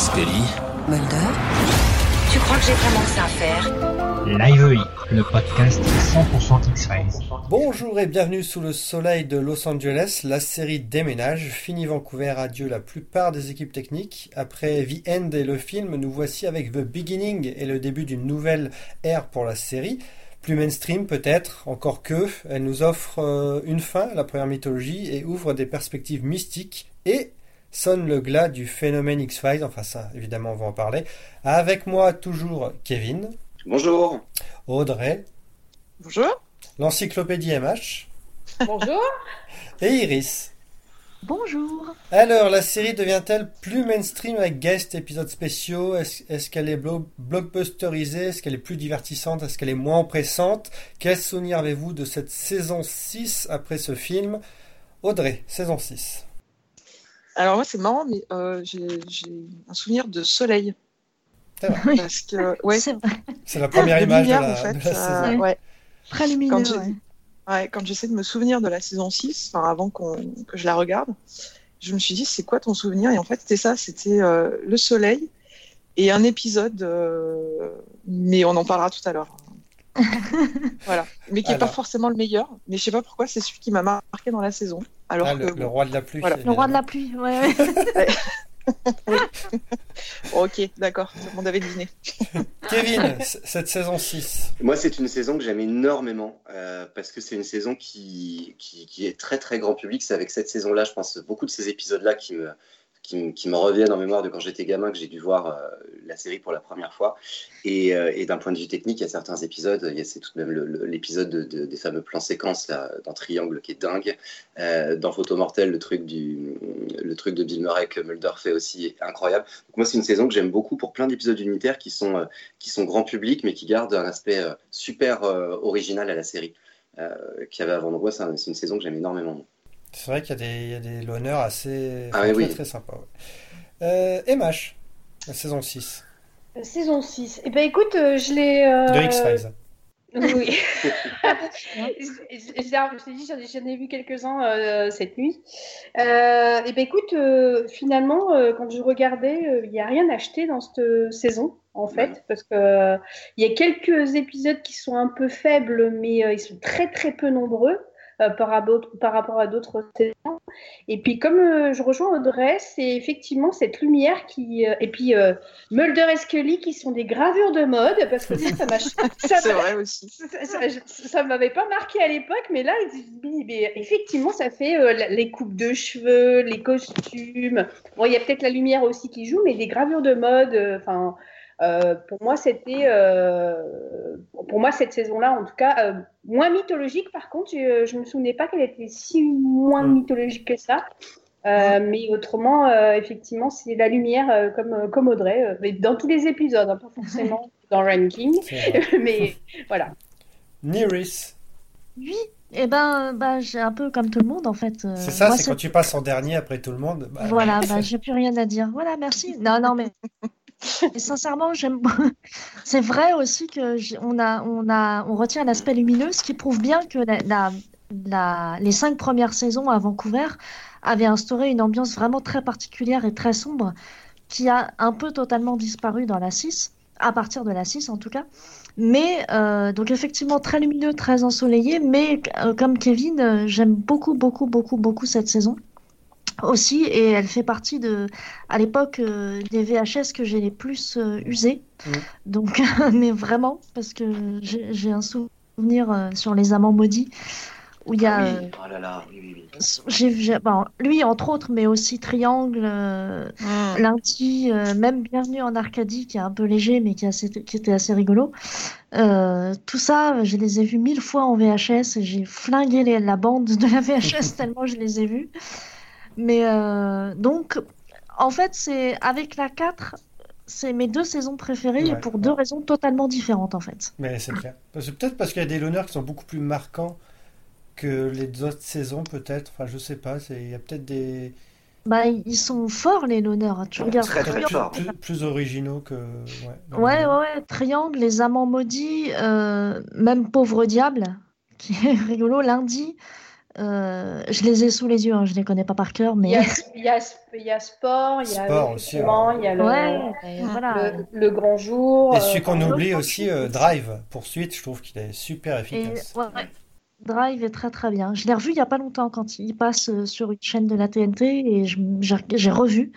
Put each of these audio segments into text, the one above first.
Scully. Mulder Tu crois que j'ai vraiment que ça à faire? Live le podcast 100% X-Files. Bonjour et bienvenue sous le soleil de Los Angeles. La série déménage. Fini Vancouver, adieu la plupart des équipes techniques. Après The End et le film, nous voici avec The Beginning et le début d'une nouvelle ère pour la série. Plus mainstream peut-être, encore que, elle nous offre euh, une fin à la première mythologie et ouvre des perspectives mystiques et sonne le glas du phénomène X-Files, enfin ça évidemment on va en parler. Avec moi toujours Kevin. Bonjour. Audrey. Bonjour. L'encyclopédie MH. Bonjour. Et Iris. Bonjour. Alors, la série devient-elle plus mainstream avec guest, épisodes spéciaux? Est-ce qu'elle est, blockbusterisée? Est-ce qu'elle est plus divertissante? Est-ce qu'elle est moins oppressante? Quel souvenir avez-vous de cette saison 6 après ce film? Audrey, saison 6. Alors moi c'est marrant, mais euh, j'ai un souvenir de soleil. C'est vrai. Parce que, ouais, c'est la première image de la, en fait, de la euh, ouais. Très lumineux. Quand j'essaie de me souvenir de la saison 6, enfin avant qu'on que je la regarde, je me suis dit c'est quoi ton souvenir? Et en fait c'était ça, c'était euh, le soleil et un épisode, euh, mais on en parlera tout à l'heure. voilà, mais qui est pas forcément le meilleur, mais je sais pas pourquoi c'est celui qui m'a marqué dans la saison. Alors Ah, que le, bon, le roi de la pluie. Voilà. Le roi de la pluie, ouais, ouais. ok, d'accord, tout le monde avait deviné. Kevin, cette saison 6. Moi, c'est une saison que j'aime énormément euh, parce que c'est une saison qui, qui, qui est très très grand public. C'est avec cette saison-là, je pense, beaucoup de ces épisodes-là qui me, qui, me- reviennent en mémoire de quand j'étais gamin, que j'ai dû voir euh, la série pour la première fois. Et, euh, et d'un point de vue technique, il y a certains épisodes, c'est tout de même l'épisode de, de- des fameux plans séquences dans Triangle qui est dingue. Euh, dans Photo Mortel, le truc, du, le truc de Bill Murray que Mulder fait aussi est incroyable. Moi, c'est une saison que j'aime beaucoup pour plein d'épisodes unitaires qui sont, qui sont grand public, mais qui gardent un aspect super original à la série qu'il y avait avant. Donc moi, c'est une saison que j'aime énormément. C'est vrai qu'il y a des, il y a des l'honneur assez Ah très, oui. très sympa. Ouais. Euh, MH, la saison 6 Euh, Saison 6. Eh ben écoute, euh, je l'ai. euh, de X-Files. Oui. j'en ai, j'en ai vu quelques-uns euh, cette nuit. Euh, et ben écoute, euh, finalement, euh, quand je regardais, euh, il n'y a rien acheté dans cette saison, en fait, parce que euh, il y a quelques épisodes qui sont un peu faibles, mais euh, ils sont très très peu nombreux. Euh, par, rapport, par rapport à d'autres saisons. Et puis, comme euh, je rejoins Audrey, c'est effectivement cette lumière qui. euh, et puis, Mulder et Scully qui sont des gravures de mode, parce que ça, ça m'a. C'est vrai aussi. ça, ça m'avait pas marqué à l'époque, mais là, effectivement, ça fait les coupes de cheveux, les costumes. Bon, il y a peut-être la lumière aussi qui joue, mais des gravures de mode. Enfin, euh, pour moi, c'était, euh, pour moi cette saison-là, en tout cas, euh, moins mythologique. Par contre, je, je me souvenais pas qu'elle était si moins Mm. mythologique que ça. Euh, mais autrement, euh, effectivement, c'est la lumière, euh, comme, euh, comme Audrey, euh, mais dans tous les épisodes, hein, pas forcément dans le ranking, mais voilà. Neris, Oui, et ben, bah, j'ai un peu comme tout le monde en fait. euh, c'est ça, c'est quand tu passes en dernier après tout le monde. bah, Voilà, bah, j'ai plus rien à dire. Voilà, merci. Non, non, mais et sincèrement, j'aime. C'est vrai aussi que on a, on a, on retient l'aspect lumineux, ce qui prouve bien que les cinq premières saisons à Vancouver avaient instauré une ambiance vraiment très particulière et très sombre, qui a un peu totalement disparu dans la 6, à partir de la 6 en tout cas. Mais euh, donc effectivement très lumineux, très ensoleillé, mais euh, comme Kevin, euh, j'aime beaucoup, beaucoup, beaucoup, beaucoup cette saison aussi, et elle fait partie de, à l'époque, euh, des VHS que j'ai les plus euh, usés. Mm. Donc, mais vraiment, parce que j'ai un souvenir euh, sur Les Amants Maudits, où il y a... Ah oui, oh là là, oui, oui, oui. j'ai- j'ai- bon, lui, entre autres, mais aussi Triangle, euh, Mm. Lundi, euh, même Bienvenue en Arcadie, qui est un peu léger, mais qui, est assez- qui était assez rigolo. Tout ça, je les ai vus mille fois en VHS et j'ai flingué les- la bande de la VHS tellement je les ai vus. Mais euh, donc, en fait, c'est avec la 4, c'est mes deux saisons préférées et Ouais, pour ouais. deux raisons totalement différentes, en fait. Mais c'est clair. Parce que Peut-être parce qu'il y a des l'honneur qui sont beaucoup plus marquants que les autres saisons, peut-être. Enfin, je sais pas. Il y a peut-être des. Bah, ils sont forts, les l'honneur. Tu regardes Très, très Triangle, fort. Plus, plus originaux que. Ouais, Ouais, ouais, ouais, Triangle, Les Amants Maudits, euh, même Pauvre Diable, qui est rigolo, lundi. Euh, je les ai sous les yeux, hein, je les connais pas par cœur, Il mais y a, il y a, il y a sport, il y a Sport aussi, effectivement, il y a le, ouais, mais voilà. le, le grand jour. Et celui euh, qu'on oublie aussi, euh, Drive, poursuite, je trouve qu'il est super Et, efficace. ouais, ouais. Drive est très très bien. Je l'ai revu il y a pas longtemps quand il passe euh, sur une chaîne de la TNT et j'ai j'ai revu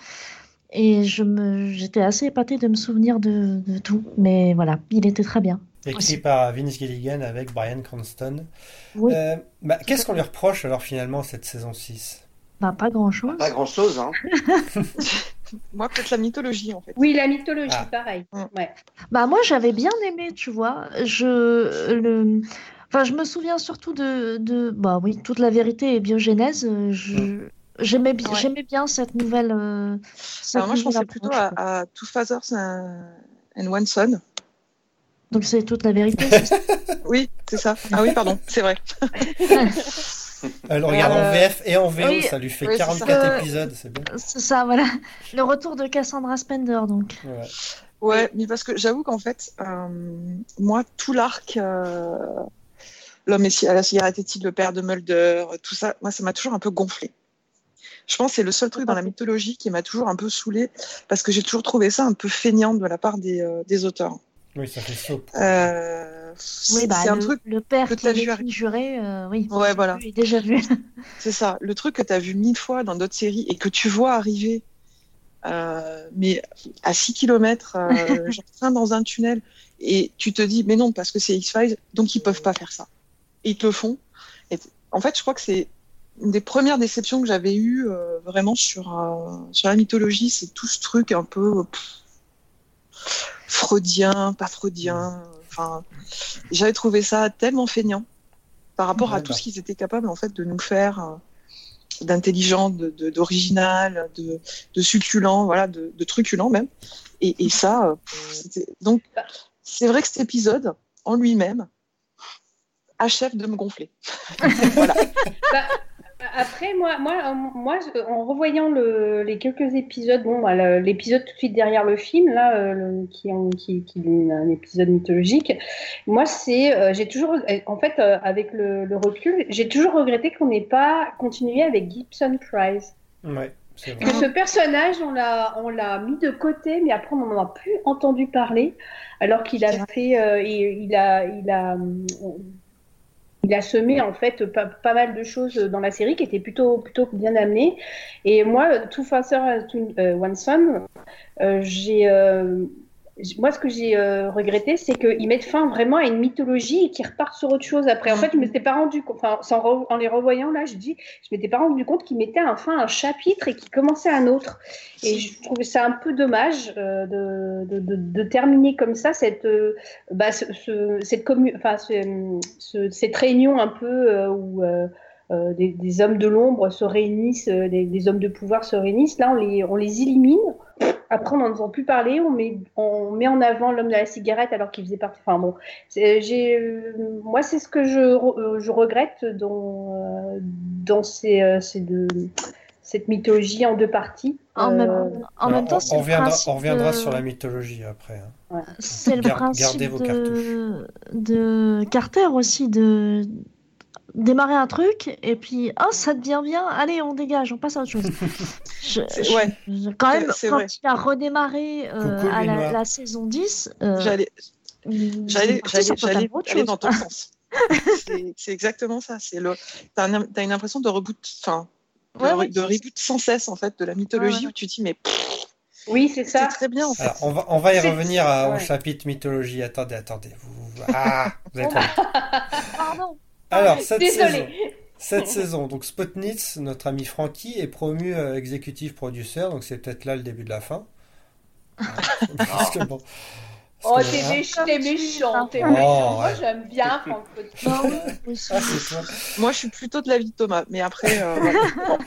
et je me j'étais assez épatée de me souvenir de, de tout, mais voilà, il était très bien. Écrit par Vince Gilligan avec Brian Cranston. Oui, Euh, bah, Qu'est-ce qu'on lui reproche alors finalement cette saison 6 bah, pas grand chose. Pas grand chose, hein. Moi, peut-être la mythologie, en fait. Oui, la mythologie, Ah. pareil. Mm. Ouais. Bah moi j'avais bien aimé, tu vois. Je le enfin je me souviens surtout de de bah oui, toute la vérité et biogénèse, je j'aimais bien Ouais. j'aimais bien cette nouvelle euh, cette Alors moi, je nouvelle pensais plutôt à, à Two Fathers and and One Son. Donc c'est toute la vérité. Oui, c'est ça. Ah oui, pardon, c'est vrai. Elle le regarde en Euh, VF et en VO, oui, ça lui fait oui, c'est 44 ça. épisodes, c'est bien. C'est ça, voilà. Le retour de Cassandra Spender, donc. Ouais. Ouais, mais parce que j'avoue qu'en fait, euh, moi, tout l'arc, euh, l'homme est- à la cigarette est-il le père de Mulder, tout ça, moi, ça m'a toujours un peu gonflé. Je pense que c'est le seul truc dans la mythologie qui m'a toujours un peu saoulé parce que j'ai toujours trouvé ça un peu feignant de la part des, euh, des auteurs. Oui, ça fait soap. Euh, c'est Oui, bah, c'est un le, truc, le père que qui t'as est vu juré, euh, oui. Ouais, voilà. Oui, déjà vu. c'est ça, le truc que tu as vu mille fois dans d'autres séries et que tu vois arriver, euh, mais à 6 km, euh, genre train dans un tunnel, et tu te dis, mais non, parce que c'est X-Files, donc ils peuvent pas faire ça. Et ils te le font. Et en fait, je crois que c'est une des premières déceptions que j'avais eues euh, vraiment sur, euh, sur la mythologie, c'est tout ce truc un peu pff, freudien, pas freudien. Enfin, j'avais trouvé ça tellement feignant par rapport à tout bah. ce qu'ils étaient capables en fait de nous faire euh, d'intelligent, de- de- d'original, de, de, succulent, voilà, de, de truculent même. Et, et ça, euh, pff, c'était- donc c'est vrai que cet épisode en lui-même achève de me gonfler. voilà. Bah, après, moi, moi, euh, moi, en revoyant le- les quelques épisodes, bon, bah, l'épisode tout de suite derrière le film, là, euh, le- qui, est en- qui, qui est un épisode mythologique, moi, c'est, euh, j'ai toujours, en fait, euh, avec le, le recul, j'ai toujours regretté qu'on n'ait pas continué avec Gibson Prize. Ouais, c'est vrai. Que ce personnage, on l'a, on l'a mis de côté, mais après, on n'en a plus entendu parler, alors qu'il a fait, euh, il, il a, il a, il a semé en fait pas, pas mal de choses dans la série qui étaient plutôt, plutôt bien amenées. Et moi, Two Fathers and One Son, euh, j'ai, euh, moi, ce que j'ai euh, regretté, c'est qu'ils mettent fin vraiment à une mythologie et qu'ils repartent sur autre chose après. En fait, je m'étais pas rendu compte, enfin, en les revoyant là, je dis, je m'étais pas rendu compte qu'ils mettaient un fin à un chapitre et qu'ils commençaient un autre. Et je trouvais ça un peu dommage euh, de, de, de, de terminer comme ça cette, euh, bah, ce, ce- cette, commu ce- ce- cette réunion un peu euh, où euh, des, des hommes de l'ombre se réunissent, euh, des, des hommes de pouvoir se réunissent. Là, on les, on les élimine. Après, on n'en entend plus parler. On met, on met en avant l'homme de la cigarette alors qu'il faisait partie. Enfin bon, j'ai, euh, moi, c'est ce que je, re- je regrette dans, euh, dans ces, euh, ces deux, cette mythologie en deux parties. En Euh, même, en Alors, même temps, on, c'est on reviendra, principe on reviendra de- sur la mythologie après. hein. C'est le principe gardez vos de... de Carter aussi, de démarrer un truc et puis oh ça devient bien, allez on dégage, on passe à autre chose. Je- C'est- je- ouais. je- quand même, C'est quand vrai. il a redémarré euh, Coucou, à la, la saison 10, euh, J'allais, dans ton sens. c'est, exactement ça. C'est le, t'as, un- t'as une impression de reboot, enfin, de, Ouais, re- ouais. de reboot sans cesse en fait de la mythologie Ouais, ouais. où tu te dis mais pff, Oui, c'est ça. très bien en fait. Alors, on va, on va y revenir à- au chapitre mythologie. Attendez, attendez. Vous, ah, vous êtes Pardon. Alors, cette saison, cette saison, donc Spotnitz, notre ami Francky, est promu euh, executive producer, donc c'est peut-être là le début de la fin. Parce que bon, Oh, t'es méch- t'es méchant, t'es Oh, méchant. Moi, j'aime bien Franck aussi. ah. Moi, je suis plutôt de l'avis de Thomas, mais après, euh, voilà.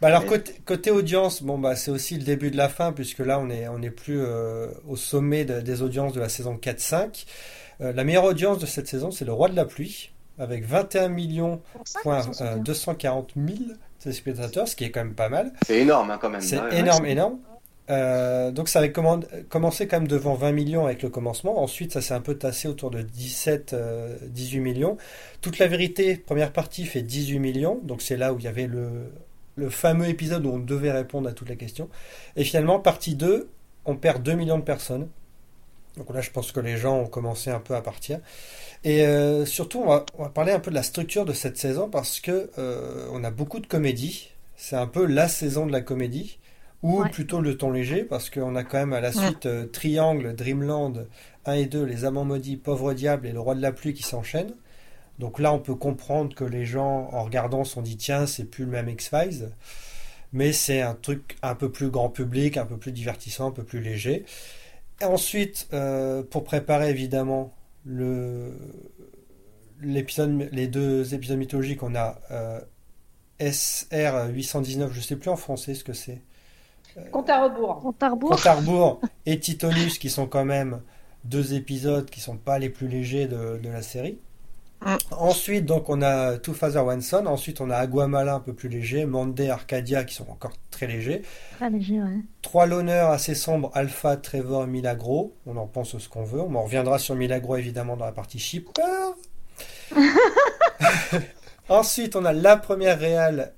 Bah alors côté, côté audience, bon bah c'est aussi le début de la fin puisque là on est on est plus euh, au sommet de- des audiences de la saison 4-5. Euh, la meilleure audience de cette saison c'est le Roi de la pluie avec 21 millions point, qu'ils s'en euh, sortent bien. 240 000 téléspectateurs, ce qui est quand même pas mal. C'est énorme hein, quand même. C'est Ouais, ouais. énorme, énorme. Euh, donc ça avait commen- commencé quand même devant 20 millions avec le commencement. Ensuite, ça s'est un peu tassé autour de 17, euh, 18 millions. Toute la vérité, première partie, fait 18 millions. Donc c'est là où il y avait le, le fameux épisode où on devait répondre à toutes les questions. Et finalement, partie 2, on perd 2 millions de personnes. Donc là, je pense que les gens ont commencé un peu à partir. Et euh, surtout, on va, on va parler un peu de la structure de cette saison parce que euh, on a beaucoup de comédies. C'est un peu la saison de la comédie, ou Ouais. plutôt le ton léger, parce qu'on a quand même à la suite euh, Triangle, Dreamland 1 et 2, Les Amants Maudits, Pauvre Diable et Le Roi de la Pluie qui s'enchaînent. Donc là, on peut comprendre que les gens, en regardant, se sont dit tiens, c'est plus le même X-Files. Mais c'est un truc un peu plus grand public, un peu plus divertissant, un peu plus léger. Et ensuite, euh, pour préparer évidemment le l'épisode, les deux épisodes mythologiques, on a euh, SR 819, je sais plus en français ce que c'est. Compte à rebours. Compte à rebours. Compte à rebours et Titonus, qui sont quand même deux épisodes qui sont pas les plus légers de, de la série. Mm. Ensuite, donc, on a Two Father One Son. Ensuite, on a Aguamala un peu plus léger. Monday, Arcadia qui sont encore très légers. Très léger, ouais. Trois l'honneur assez sombre, Alpha, Trevor, Milagro. On en pense ce qu'on veut. On en reviendra sur Milagro évidemment dans la partie shipper. Ensuite, on a la première réale,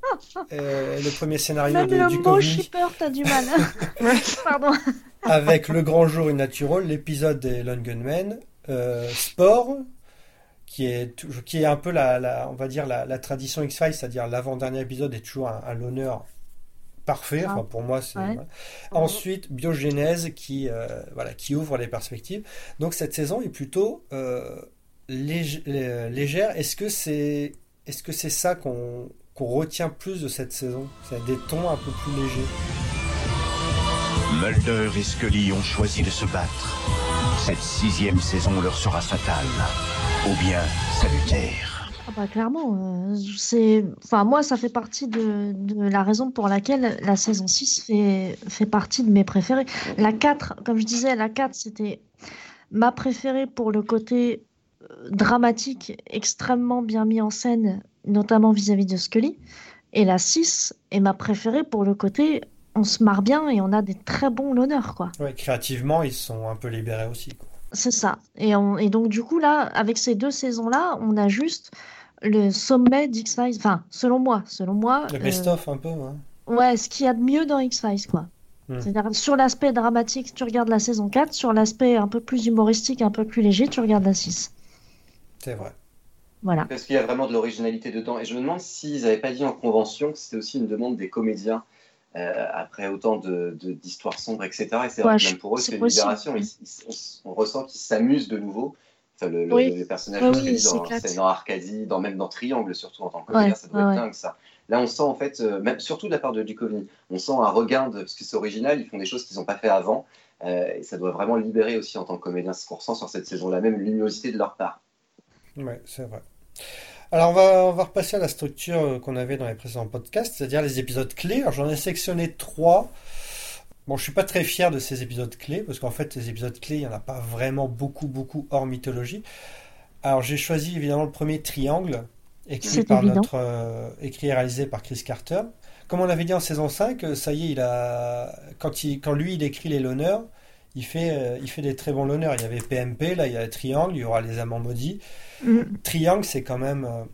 euh, le premier scénario Même de, le du mot Covid shipper, t'as du mal. Pardon. avec Le Grand Jour une Natural, l'épisode des Lone Gunmen, euh, Sport, qui est, qui est un peu la, la- on va dire la, la tradition X-Files, c'est-à-dire l'avant-dernier épisode est toujours un, un l'honneur parfait. Ah. Enfin, pour moi, c'est. Ouais. voilà. Ensuite, Biogénèse qui, euh, voilà, qui ouvre les perspectives. Donc cette saison est plutôt euh, lég- légère. Est-ce que c'est, est-ce que c'est ça qu'on qu'on retient plus de cette saison? C'est des tons un peu plus légers. Mulder et Scully ont choisi de se battre. Cette sixième saison leur sera fatale, ou bien salutaire. Ah bah clairement, euh, c'est, enfin moi ça fait partie de, de la raison pour laquelle la saison 6 fait, fait partie de mes préférées. La 4, comme je disais, la 4 c'était ma préférée pour le côté euh, dramatique extrêmement bien mis en scène, notamment vis-à-vis de Scully. Et la 6 est ma préférée pour le côté on se marre bien et on a des très bons l'honneur quoi. Ouais, créativement, ils sont un peu libérés aussi. quoi. C'est ça. Et, on- et donc, du coup, là, avec ces deux saisons-là, on a juste le sommet d'X-Files. Enfin, selon moi, selon moi, Le euh, best-of un peu. hein. ouais, ce qu'il y a de mieux dans X-Files, quoi. Hmm. C'est-à-dire, sur l'aspect dramatique, tu regardes la saison 4, sur l'aspect un peu plus humoristique, un peu plus léger, tu regardes la 6. C'est vrai. Voilà. Parce qu'il y a vraiment de l'originalité dedans. Et je me demande s'ils n'avaient pas dit en convention que c'était aussi une demande des comédiens euh, après autant de- de- d'histoires sombres, etc. Et c'est vrai Ouais, même pour eux, c'est une possible. libération. Ils- ils- on, on ressent qu'ils s'amusent de nouveau. Enfin, le, le- Oui. les personnages Ouais, de oui, Scully ils dans, dans Arcadie, dans, même dans Triangle, surtout en tant que comédien, Ouais, ça doit ouais, être ouais. dingue ça. Là, on sent en fait, euh, même, surtout de la part de Duchovny, on sent un regain de, parce que c'est original, ils font des choses qu'ils n'ont pas fait avant. euh, et ça doit vraiment libérer aussi en tant que comédien. C'est ce qu'on ressent sur cette saison-là, même une luminosité de leur part. Ouais, c'est vrai. Alors on va, on va repasser à la structure euh, qu'on avait dans les précédents podcasts, c'est-à-dire les épisodes clés. Alors j'en ai sélectionné trois. Bon, je suis pas très fier de ces épisodes clés, parce qu'en fait, les épisodes clés, il n'y en a pas vraiment beaucoup, beaucoup hors mythologie. Alors j'ai choisi évidemment le premier Triangle, écrit C'est par évident. notre, euh, écrit et réalisé par Chris Carter. Comme on l'avait dit en saison 5, euh, ça y est, il a, quand, il, quand lui il écrit les l'honneur, il fait, euh, il fait des très bons l'honneur. Il y avait PMP, là il y a Triangle, il y aura les amants maudits. Mm. Triangle, c'est quand même euh,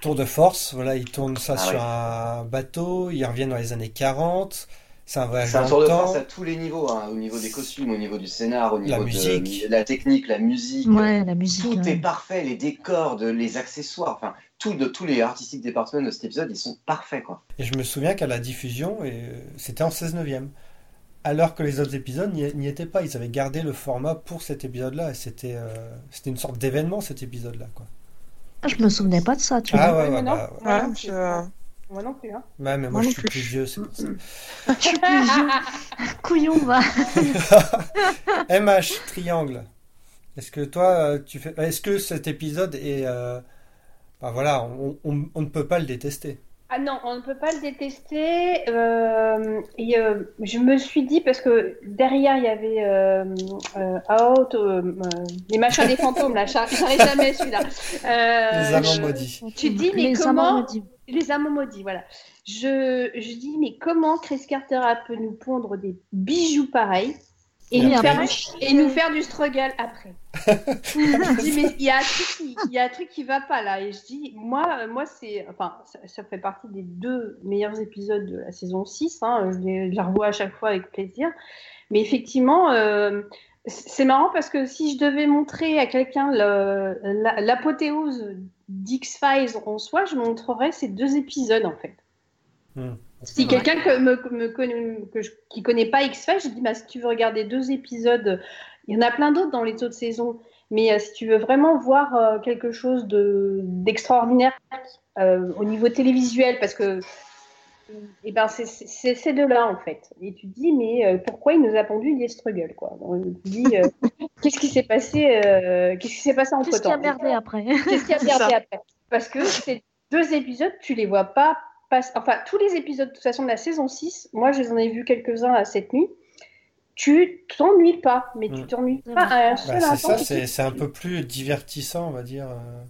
tour de force. Voilà, ils tournent ça Ah sur un bateau, ils reviennent dans les années 40. C'est un voyage C'est un tour de force à tous les niveaux, hein, au niveau des costumes, au niveau du scénar, au La niveau musique. de la technique, la musique. Ouais, la musique. Tout ouais. est parfait, les décors, de, les accessoires, enfin, tout, de, tous les artistic departments de cet épisode, ils sont parfaits, quoi. Et je me souviens qu'à la diffusion, et, euh, c'était en 16 neuvième. Alors que les autres épisodes n'y étaient pas. Ils avaient gardé le format pour cet épisode-là. Et c'était euh, c'était une sorte d'événement, cet épisode-là. Quoi. Ah, je me souvenais pas de ça, tu Ah vois. ouais, bah, ouais. Moi Ouais, non plus. je- Moi non plus. Hein. Ouais, mais moi, Moi je suis plus. plus vieux, c'est pour ça. Je suis plus vieux. Couillon, va. MH, Triangle. Est-ce que toi, euh, tu fais. Est-ce que cet épisode est. euh, bah voilà, on, on- on ne peut pas le détester? Ah non, on ne peut pas le détester. Euh, et euh, je me suis dit, parce que derrière, il y avait euh, euh, Out, euh, euh, les machins des fantômes, là, j'arrive jamais celui-là. Euh, Les amants maudits. Tu dis, mais Les comment amants maudits. Les amants maudits, voilà. Je, je dis, mais comment Chris Carter a peut nous pondre des bijoux pareils et, Et nous faire, et nous faire du struggle après? Je dis, mais il y a un truc qui, il y a un truc qui va pas là. Et je dis, moi, euh, moi c'est, enfin, ça, ça fait partie des deux meilleurs épisodes de la saison 6. Hein, je, les, je revois à chaque fois avec plaisir. Mais effectivement, euh, c'est marrant parce que si je devais montrer à quelqu'un l'apothéose d'X-Files en soi, je montrerais ces deux épisodes en fait. Hmm. Si quelqu'un que me, me connaît, que je- qui connaît pas X-Files, je dis bah, si tu veux regarder deux épisodes, il y en a plein d'autres dans les autres saisons, mais euh, si tu veux vraiment voir euh, quelque chose de- d'extraordinaire euh, au niveau télévisuel, parce que eh ben, c'est- ces deux-là en fait. Et tu te dis mais pourquoi il nous a pondu des struggles quoi? Tu te dis qu'est-ce qui s'est passé Qu'est-ce qui s'est passé entre Qu'est-ce qui a merdé après? Qu'est-ce qui a merdé après? Parce que ces deux épisodes, tu les vois pas. Enfin, tous les épisodes de toute façon de la saison 6, moi je les en ai vus quelques-uns à cette nuit. Tu t'ennuies pas, mais tu Mm. t'ennuies C'est pas à un Bah, c'est ça, c'est c'est un peu plus divertissant, on va dire. euh.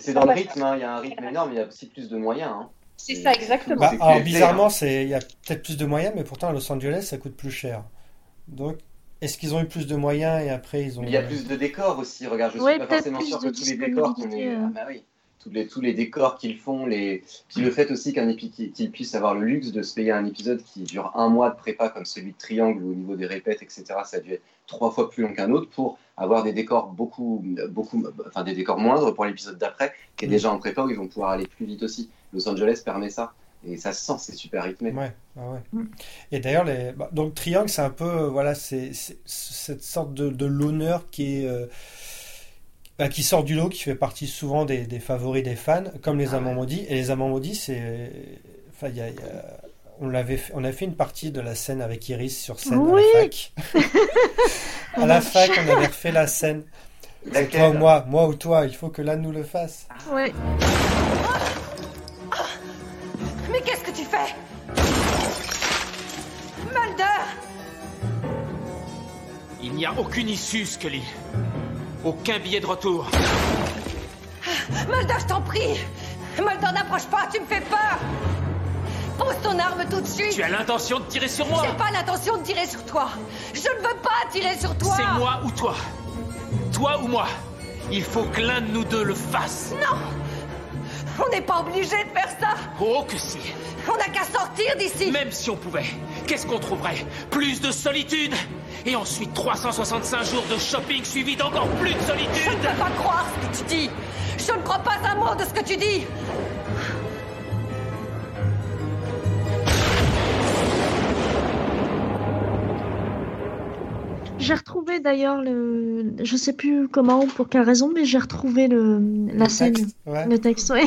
C'est dans le rythme, hein, il y a un rythme énorme, il y a aussi plus de moyens. hein. C'est ça, exactement. Bah, alors bizarrement, c'est il y a peut-être plus de moyens, mais pourtant à Los Angeles, ça coûte plus cher. Donc, est-ce qu'ils ont eu plus de moyens et après ils ont. Il y a plus de décors aussi, regarde, je suis Ouais, pas peut-être forcément sûr que tous les décors qu'on disponibilité, ait... euh. Ah bah oui, tous les, tous les décors qu'ils font, les... puis le fait aussi qu'un épi- qu'ils puissent avoir le luxe de se payer un épisode qui dure un mois de prépa comme celui de Triangle où au niveau des répètes, etc., ça a dû être trois fois plus long qu'un autre pour avoir des décors beaucoup, beaucoup, enfin des décors moindres pour l'épisode d'après qui est Mm. déjà en prépa où ils vont pouvoir aller plus vite aussi. Los Angeles permet ça. Et ça se sent, c'est super rythmé. Ouais, ah ouais. Mm. Et d'ailleurs, les... bah, donc Triangle, c'est un peu, voilà, c'est c'est- cette sorte de, de l'honneur qui est, euh, bah, qui sort du lot, qui fait partie souvent des, des favoris des fans, comme les Ah Amants ouais. Maudits. Et les Amants Maudits, c'est, enfin, il y a- y a- on l'avait, fait- on a fait une partie de la scène avec Iris sur scène Oui. à la fac. à la fac, on avait refait la scène. C'est toi ou moi, moi ou toi. Il faut que l'un nous le fasse. Ouais. Mais qu'est-ce que tu fais? Mulder Il n'y a aucune issue, Scully. Aucun billet de retour. Mulder, je t'en prie. Mulder, n'approche pas, tu me fais peur. Pose ton arme tout de suite. Tu as l'intention de tirer sur moi. J'ai pas l'intention de tirer sur toi. Je ne veux pas tirer sur toi. C'est moi ou toi? Toi ou moi? Il faut que l'un de nous deux le fasse. On n'est pas obligé de faire ça. Oh que si. On n'a qu'à sortir d'ici. Même si on pouvait, qu'est-ce qu'on trouverait Plus de solitude Et ensuite 365 jours de shopping suivis d'encore plus de Je ne solitude peux pas croire ce que tu dis Je ne crois pas un mot de ce que tu dis J'ai retrouvé d'ailleurs le. Je sais plus comment ou pour quelle raison, mais j'ai retrouvé le... la Le scène, texte, ouais. le texte. ouais.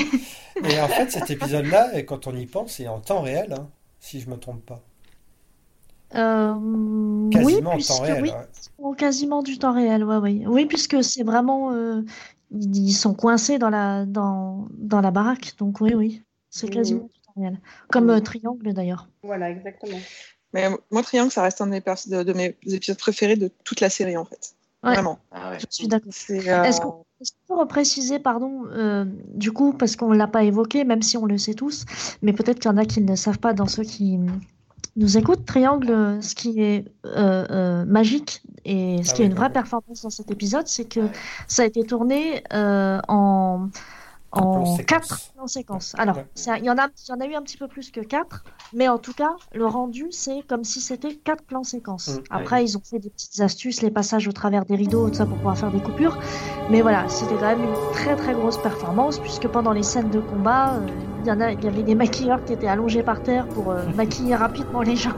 Et en fait, cet épisode-là, et quand on y pense, c'est en temps réel, hein, si je me trompe pas. Euh, oui, Quasiment en temps puisque réel. oui, ouais. en quasiment du temps réel, ouais, oui. Oui, puisque c'est vraiment. euh, ils ils sont coincés dans la, dans, dans la baraque, donc oui, oui. C'est Mhm. quasiment du temps réel. Comme euh, Mhm. Triangle d'ailleurs. Voilà, exactement. Mais moi, Triangle, ça reste un de mes, pers- de, de mes épisodes préférés de toute la série, en fait. Ouais. Vraiment. Ah ouais. Je suis d'accord. C'est, euh, Est-ce qu'on peut repréciser, pardon, euh, du coup, parce qu'on ne l'a pas évoqué, même si on le sait tous, mais peut-être qu'il y en a qui ne le savent pas dans ceux qui nous écoutent, Triangle, ce qui est euh, euh, magique et ce Ah qui est une vraie oui. performance dans cet épisode, c'est que Ouais. ça a été tourné euh, en, En plan en séquence. quatre plans séquences. Alors, Ouais. il y, en a, il y en a eu un petit peu plus que quatre, mais en tout cas, le rendu, c'est comme si c'était quatre plans séquences. Mm. Après, ils ont fait des petites astuces, les passages au travers des rideaux, tout ça pour pouvoir faire des coupures. Mais voilà, c'était quand même une très très grosse performance, puisque pendant les scènes de combat, euh, il y, en a, il y avait des maquilleurs qui étaient allongés par terre pour euh, maquiller rapidement les gens.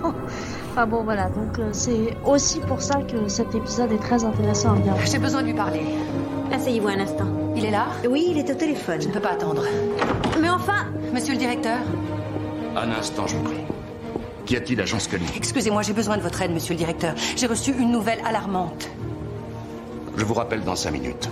enfin bon, voilà, donc euh, c'est aussi pour ça que cet épisode est très intéressant à regarder. J'ai besoin de lui parler. Asseyez-vous un instant. Il est là Oui, il est au téléphone. Je ne peux pas attendre. Mais enfin, Monsieur le directeur Un instant, je vous prie. Qu'y a-t-il, agent Scully Excusez-moi, j'ai besoin de votre aide, monsieur le directeur. J'ai reçu une nouvelle alarmante. Je vous rappelle dans cinq minutes.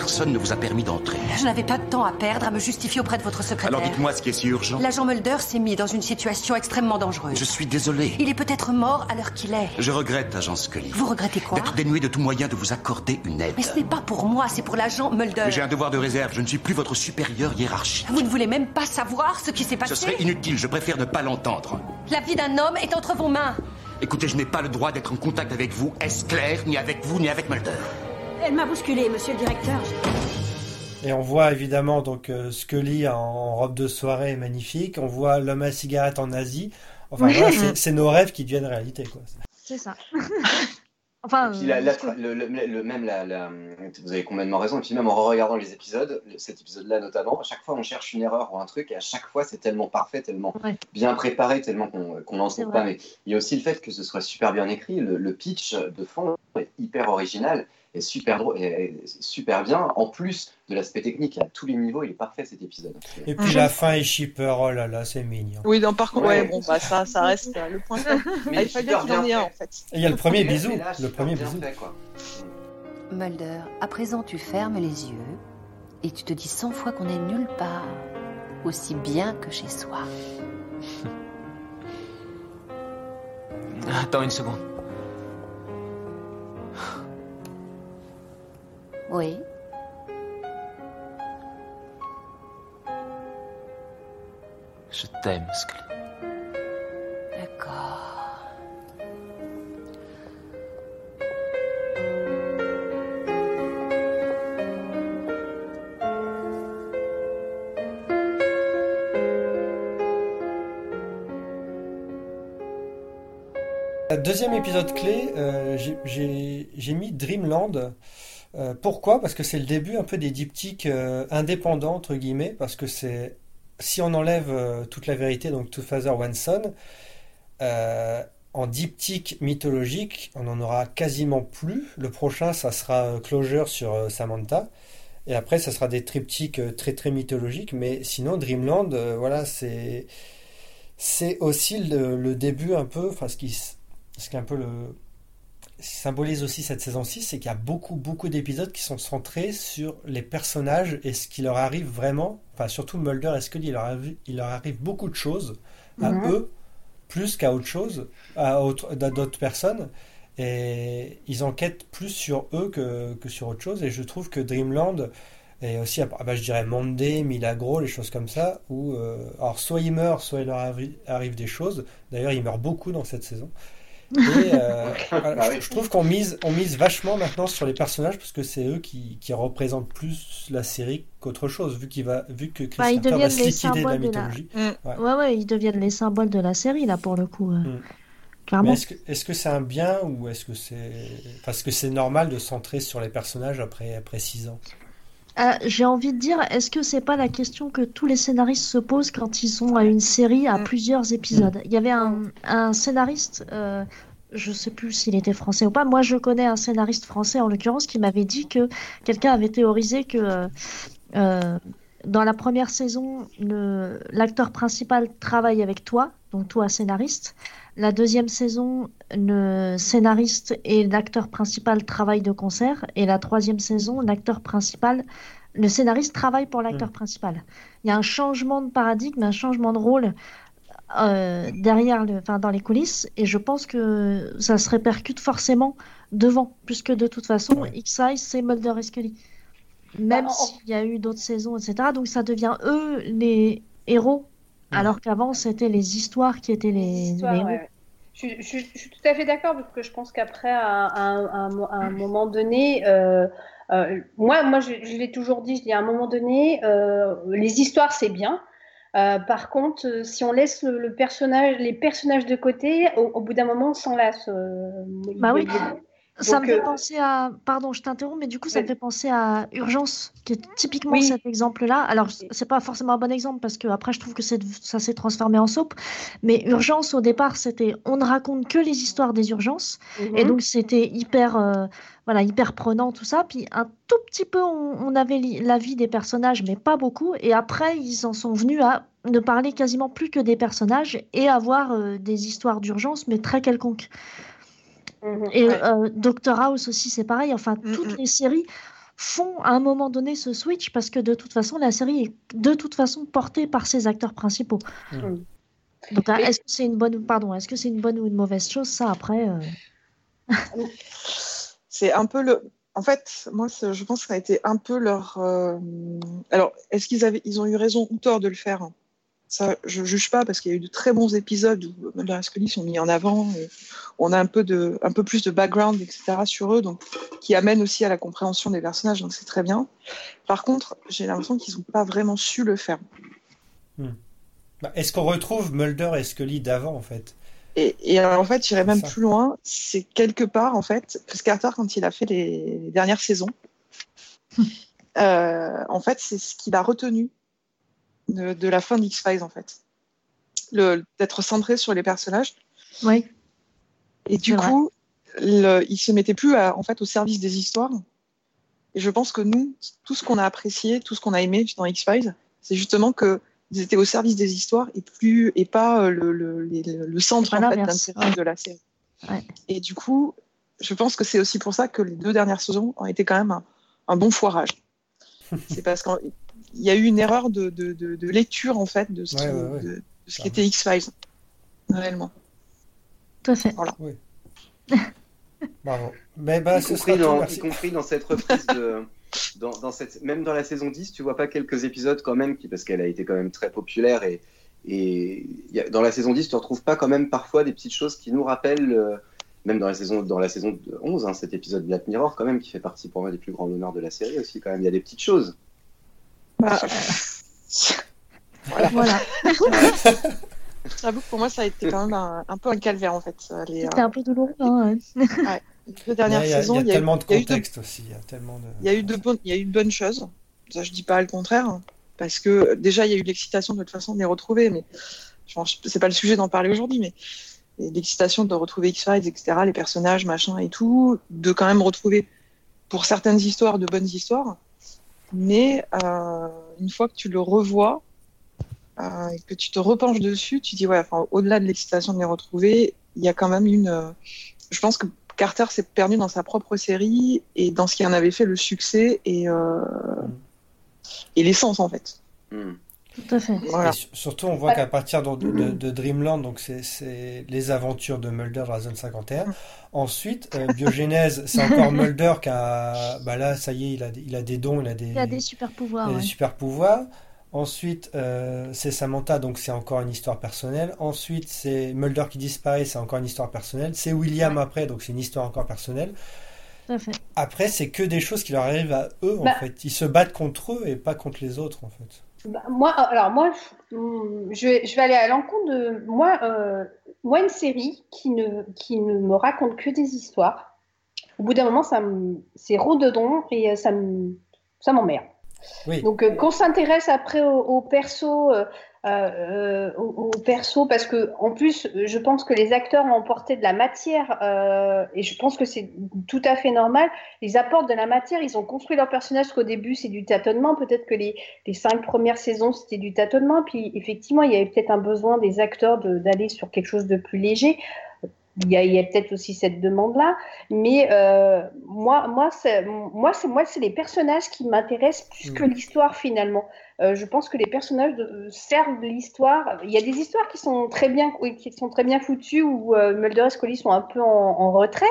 Personne ne vous a permis d'entrer. Je n'avais pas de temps à perdre à me justifier auprès de votre secrétaire. Alors dites-moi ce qui est si urgent. L'agent Mulder s'est mis dans une situation extrêmement dangereuse. Je suis désolé. Il est peut-être mort à l'heure qu'il est. Je regrette, agent Scully. Vous regrettez quoi D'être dénué de tout moyen de vous accorder une aide. Mais ce n'est pas pour moi, c'est pour l'agent Mulder. Mais J'ai un devoir de réserve. Je ne suis plus votre supérieur hiérarchique. Vous ne voulez même pas savoir ce qui s'est passé Ce serait inutile. Je préfère ne pas l'entendre. La vie d'un homme est entre vos mains. Écoutez, je n'ai pas le droit d'être en contact avec vous, est-ce clair Ni avec vous, ni avec Mulder. Elle m'a bousculé, monsieur le directeur. Et on voit évidemment donc euh, Scully en robe de soirée magnifique. On voit l'homme à cigarette en Asie. Enfin voilà, c'est- c'est nos rêves qui deviennent réalité quoi. C'est ça. enfin, Et puis la- euh, la ce que- tra- le, le- le- même la, la- vous avez complètement raison. Et puis même en regardant les épisodes, cet épisode-là notamment, à chaque fois on cherche une erreur ou un truc, et à chaque fois c'est tellement parfait, tellement Ouais. bien préparé, tellement qu'on qu'on n'en trouve pas. Mais il y a aussi le fait que ce soit super bien écrit. Le, le pitch de fond est hyper original et super et super bien. En plus de l'aspect technique, à tous les niveaux, il est parfait cet épisode. Et puis la fin est shipper, oh là là, c'est mignon. Oui, non, par contre, Ouais. ouais, bon, bah, ça, ça reste euh, le point. Mais Ah, il fallait qu'il y en ait un, en fait. Et il y a le premier bisou, là, le premier bisou. fait, quoi. Mulder, à présent tu fermes les yeux et tu te dis cent fois qu'on est nulle part, aussi bien que chez soi. Attends une seconde. Oui. Je t'aime, Scully. D'accord. Deuxième épisode clé, euh, j'ai- j'ai j'ai mis Dreamland. Euh, pourquoi? Parce que c'est le début un peu des diptyques euh, indépendants, entre guillemets, parce que c'est, si on enlève euh, toute la vérité, donc Two Father One Son, en diptyque mythologique, on n'en aura quasiment plus. Le prochain, ça sera Closure sur Samantha. Et après, ça sera des triptyques très très mythologiques. Mais sinon, Dreamland, voilà, c'est c'est aussi le, le début un peu, enfin ce qui, ce qui est un peu le symbolise aussi cette saison 6, c'est qu'il y a beaucoup beaucoup d'épisodes qui sont centrés sur les personnages et ce qui leur arrive vraiment, enfin surtout Mulder et Scully, il leur arrive, il leur arrive beaucoup de choses à Mhm. eux plus qu'à autre chose, à autre- à d'autres personnes. Et ils enquêtent plus sur eux que, que sur autre chose. Et je trouve que Dreamland, et aussi, ah bah, je dirais Monday, Milagro, les choses comme ça, où euh, alors soit ils meurent, soit il leur arri- arrive des choses. D'ailleurs, ils meurent beaucoup dans cette saison. Et euh, voilà, Bah je, trouve qu'on mise, on mise vachement maintenant sur les personnages parce que c'est eux qui, qui représentent plus la série qu'autre chose, vu, qu'il va, vu que Chris Bah, ils va se les liquider de la de mythologie. Mm. Ouais. Ouais, ouais, ils deviennent les symboles de la série, là, pour le coup. euh. Mm. Clairement. est-ce que est-ce que c'est un bien ou est-ce que c'est parce que c'est normal de centrer sur les personnages après après six ans? Euh, j'ai envie de dire, est-ce que c'est pas la question que tous les scénaristes se posent quand ils sont à une série à Mm. plusieurs épisodes? Il y avait un, un scénariste, euh, je sais plus s'il était français ou pas. Moi, je connais un scénariste français en l'occurrence qui m'avait dit que quelqu'un avait théorisé que euh, euh, dans la première saison, l'acteur principal travaille avec toi, donc toi scénariste. La deuxième saison, le scénariste et l'acteur principal travaillent de concert. Et la troisième saison, l'acteur principal, le scénariste travaille pour l'acteur principal. Il y a un changement de paradigme, un changement de rôle euh, derrière, le, enfin, dans les coulisses. Et je pense que ça se répercute forcément devant, puisque de toute façon, Ouais. X-Size, c'est Mulder et Scully. Même Bah, en- s'il y a eu d'autres saisons, etc. Donc ça devient eux les héros, alors qu'avant c'était les histoires qui étaient les, Les histoires, les ouais. Je, je- je suis tout à fait d'accord parce que je pense qu'après, à, un- à un- à un moment donné, euh, euh, moi, moi, je, je l'ai toujours dit, je dis à un moment donné, euh, les histoires c'est bien. Par contre, si on laisse le, personnage, les personnages de côté, au, au bout d'un moment, on s'en lasse. Bah oui. Ça Donc, me fait euh, penser à, pardon, je t'interromps, mais du coup, ça me fait penser à Urgence, qui est typiquement Oui. cet exemple-là. Alors, c'est pas forcément un bon exemple parce que après, je trouve que ça s'est transformé en soap. Mais Urgence, au départ, c'était on ne raconte que les histoires des urgences. Et Mhm. donc, c'était hyper, euh, voilà, hyper prenant, tout ça. Puis, un tout petit peu, on, on avait la vie des personnages, mais pas beaucoup. Et après, ils en sont venus à ne parler quasiment plus que des personnages et avoir euh, des histoires d'urgence, mais très quelconques. Mhm. Et Ouais. euh, Doctor House aussi, c'est pareil. Enfin, Mm, toutes mm. les séries font à un moment donné ce switch parce que de toute façon, la série est de toute façon portée par ses acteurs principaux. Donc, hein, est-ce que c'est une bonne, pardon, est-ce que c'est une bonne ou une mauvaise chose? Ça, après, euh, C'est un peu le. En fait, moi, je pense que ça a été un peu leur. euh, Alors, est-ce qu'ils avaient, ils ont eu raison ou tort de le faire Ça, je juge pas parce qu'il y a eu de très bons épisodes où Mulder et Scully sont mis en avant. on a un peu de, un peu plus de background, etc. sur eux, donc qui amène aussi à la compréhension des personnages. Donc c'est très bien. Par contre, j'ai l'impression qu'ils n'ont pas vraiment su le faire. Bah, Est-ce qu'on retrouve Mulder et Scully d'avant, en fait? Et, et alors, en fait, j'irais même ça. plus loin. C'est quelque part, en fait, Chris Carter, quand il a fait les, les dernières saisons, euh, en fait, c'est ce qu'il a retenu de, de la fin d'X-Files, en fait. Le- D'être centré sur les personnages. oui. Et du coup, le, il se mettait plus à- en fait, au service des histoires. Et je pense que nous, tout ce qu'on a apprécié, tout ce qu'on a aimé dans X-Files, c'est justement que ils étaient au service des histoires et plus et pas euh, le, le, les- le- le centre en fait, d'intérêt de la série. Ouais. Et du coup, je pense que c'est aussi pour ça que les deux dernières saisons ont été quand même un, un bon foirage. c'est parce qu'il y a eu une erreur de, de, de, de lecture en fait de ce qui, Ouais, ouais, ouais. de- de ce qui était X-Files réellement. Tout à fait. Bravo. Mais bah, y, ce compris tout, dans, y compris dans cette reprise de. Dans, dans cette, même dans la saison 10, tu vois pas quelques épisodes quand même, qui, parce qu'elle a été quand même très populaire. Et, et y a- dans la saison 10, tu retrouves pas quand même parfois des petites choses qui nous rappellent, euh, même dans la saison, dans la saison 11, hein, cet épisode Black Mirror, quand même, qui fait partie pour moi des plus grands honneurs de la série aussi, quand même. Il y a des petites choses. Bah, Voilà. J'avoue que pour moi, ça a été quand même un, un peu un calvaire en fait. les, C'était un peu douloureux. hein, ouais. les deux dernières Il y a, y y tellement de eu contexte aussi. Il y a tellement de... Il y a eu de bonnes, il y a eu de bonnes choses. Ça, je dis pas le contraire, hein, parce que déjà il y a eu de l'excitation de toute façon de les retrouver, mais je pense- c'est pas le sujet d'en parler aujourd'hui, mais l'excitation de retrouver X-Files, etc., les personnages, machin et tout, de quand même retrouver pour certaines histoires de bonnes histoires, mais euh, une fois que tu le revois euh, et que tu te repenches dessus, tu dis ouais, enfin au-delà de l'excitation de les retrouver, il y a quand même une, euh, je pense que Carter s'est perdu dans sa propre série et dans ce qui en avait fait le succès et, euh, et l'essence en fait. Hmm. Tout à fait. Voilà. Et su- surtout, on voit qu'à partir de, de- de Dreamland, donc c'est- les aventures de Mulder dans la zone 51. Ensuite, euh, Biogénèse, c'est encore Mulder qui a. Bah là, ça y est, il a, des- il a des dons, il a des, Il a des super pouvoirs. il a des super pouvoirs. Ensuite, euh, c'est Samantha, donc c'est encore une histoire personnelle. Ensuite, c'est Mulder qui disparaît, c'est encore une histoire personnelle. C'est William après, donc c'est une histoire encore personnelle. Tout à fait. Après, c'est que des choses qui leur arrivent à eux, en Bah. fait. Ils se battent contre eux et pas contre les autres, en fait. Bah, moi, alors moi, je, hum, je vais, je vais aller à l'encontre de moi. euh, moi, une série qui ne, qui ne me raconte que des histoires. Au bout d'un moment, ça c'est redondant et euh, ça me, ça m'emmerde. Oui. Donc, euh, qu'on s'intéresse après au, au perso, euh, euh, au, au perso, parce que en plus, je pense que les acteurs ont apporté de la matière, euh, et je pense que c'est tout à fait normal. Ils apportent de la matière, ils ont construit leur personnage. Qu'au début, c'est du tâtonnement. Peut-être que les, les cinq premières saisons, c'était du tâtonnement. Puis, effectivement, il y avait peut-être un besoin des acteurs d'aller sur quelque chose de plus léger. Il y a, peut-être aussi cette demande-là, mais euh, moi, moi, c'est, moi, c'est moi, c'est les personnages qui m'intéressent plus que l'histoire finalement. Euh, je pense que les personnages de- servent l'histoire. Il y a des histoires qui sont très bien, qui sont très bien foutues où euh, Mulder et Scully sont un peu en, en retrait.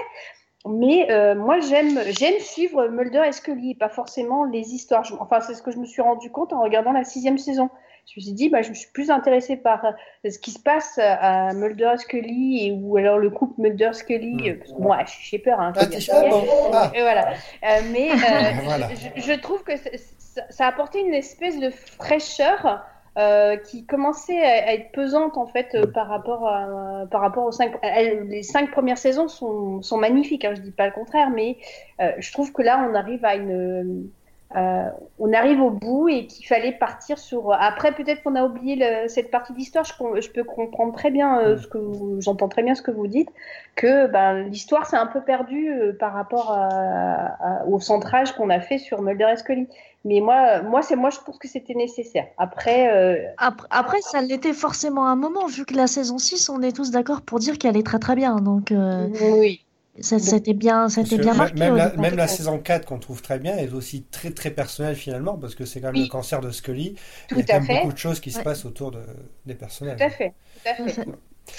Mais euh, moi, j'aime, j'aime suivre Mulder et Scully, pas forcément les histoires. Je- enfin, c'est ce que je me suis rendu compte en regardant la sixième saison. Je me suis dit, bah, je me suis plus intéressée par euh, ce qui se passe à Mulder Scully et ou alors le couple Mulder-Scully. euh, parce que, Bon, ouais, j'ai peur. Hein, je Ah, t'es bon. Ah. Et voilà. Euh, mais euh, Voilà. je, je trouve que ça, ça a apporté une espèce de fraîcheur euh, qui commençait à, à être pesante en fait euh, par rapport à, par rapport aux cinq. elles- les cinq premières saisons sont, sont magnifiques. Hein, je dis pas le contraire, mais euh, je trouve que là on arrive à une euh, on arrive au bout et qu'il fallait partir sur. Après, peut-être qu'on a oublié le- cette partie d'histoire. Je, je peux comprendre très bien euh, ce que vous- j'entends très bien ce que vous dites, que ben, l'histoire s'est un peu perdue euh, par rapport à- à- au centrage qu'on a fait sur Mulder et Scully. Mais moi, moi, c'est moi, je pense que c'était nécessaire. Après, Après, après, ça l'était forcément à un moment, vu que la saison 6, on est tous d'accord pour dire qu'elle est très très bien. Donc, oui. Ça- C'était bien, c'était bien même- marqué. Même, la, départ. même la saison 4 qu'on trouve très bien est aussi très très personnelle finalement parce que c'est quand même Oui. le cancer de Scully. Tout Il y a quand même beaucoup de choses qui se passent autour de, des personnages. Tout à fait. Tout à fait.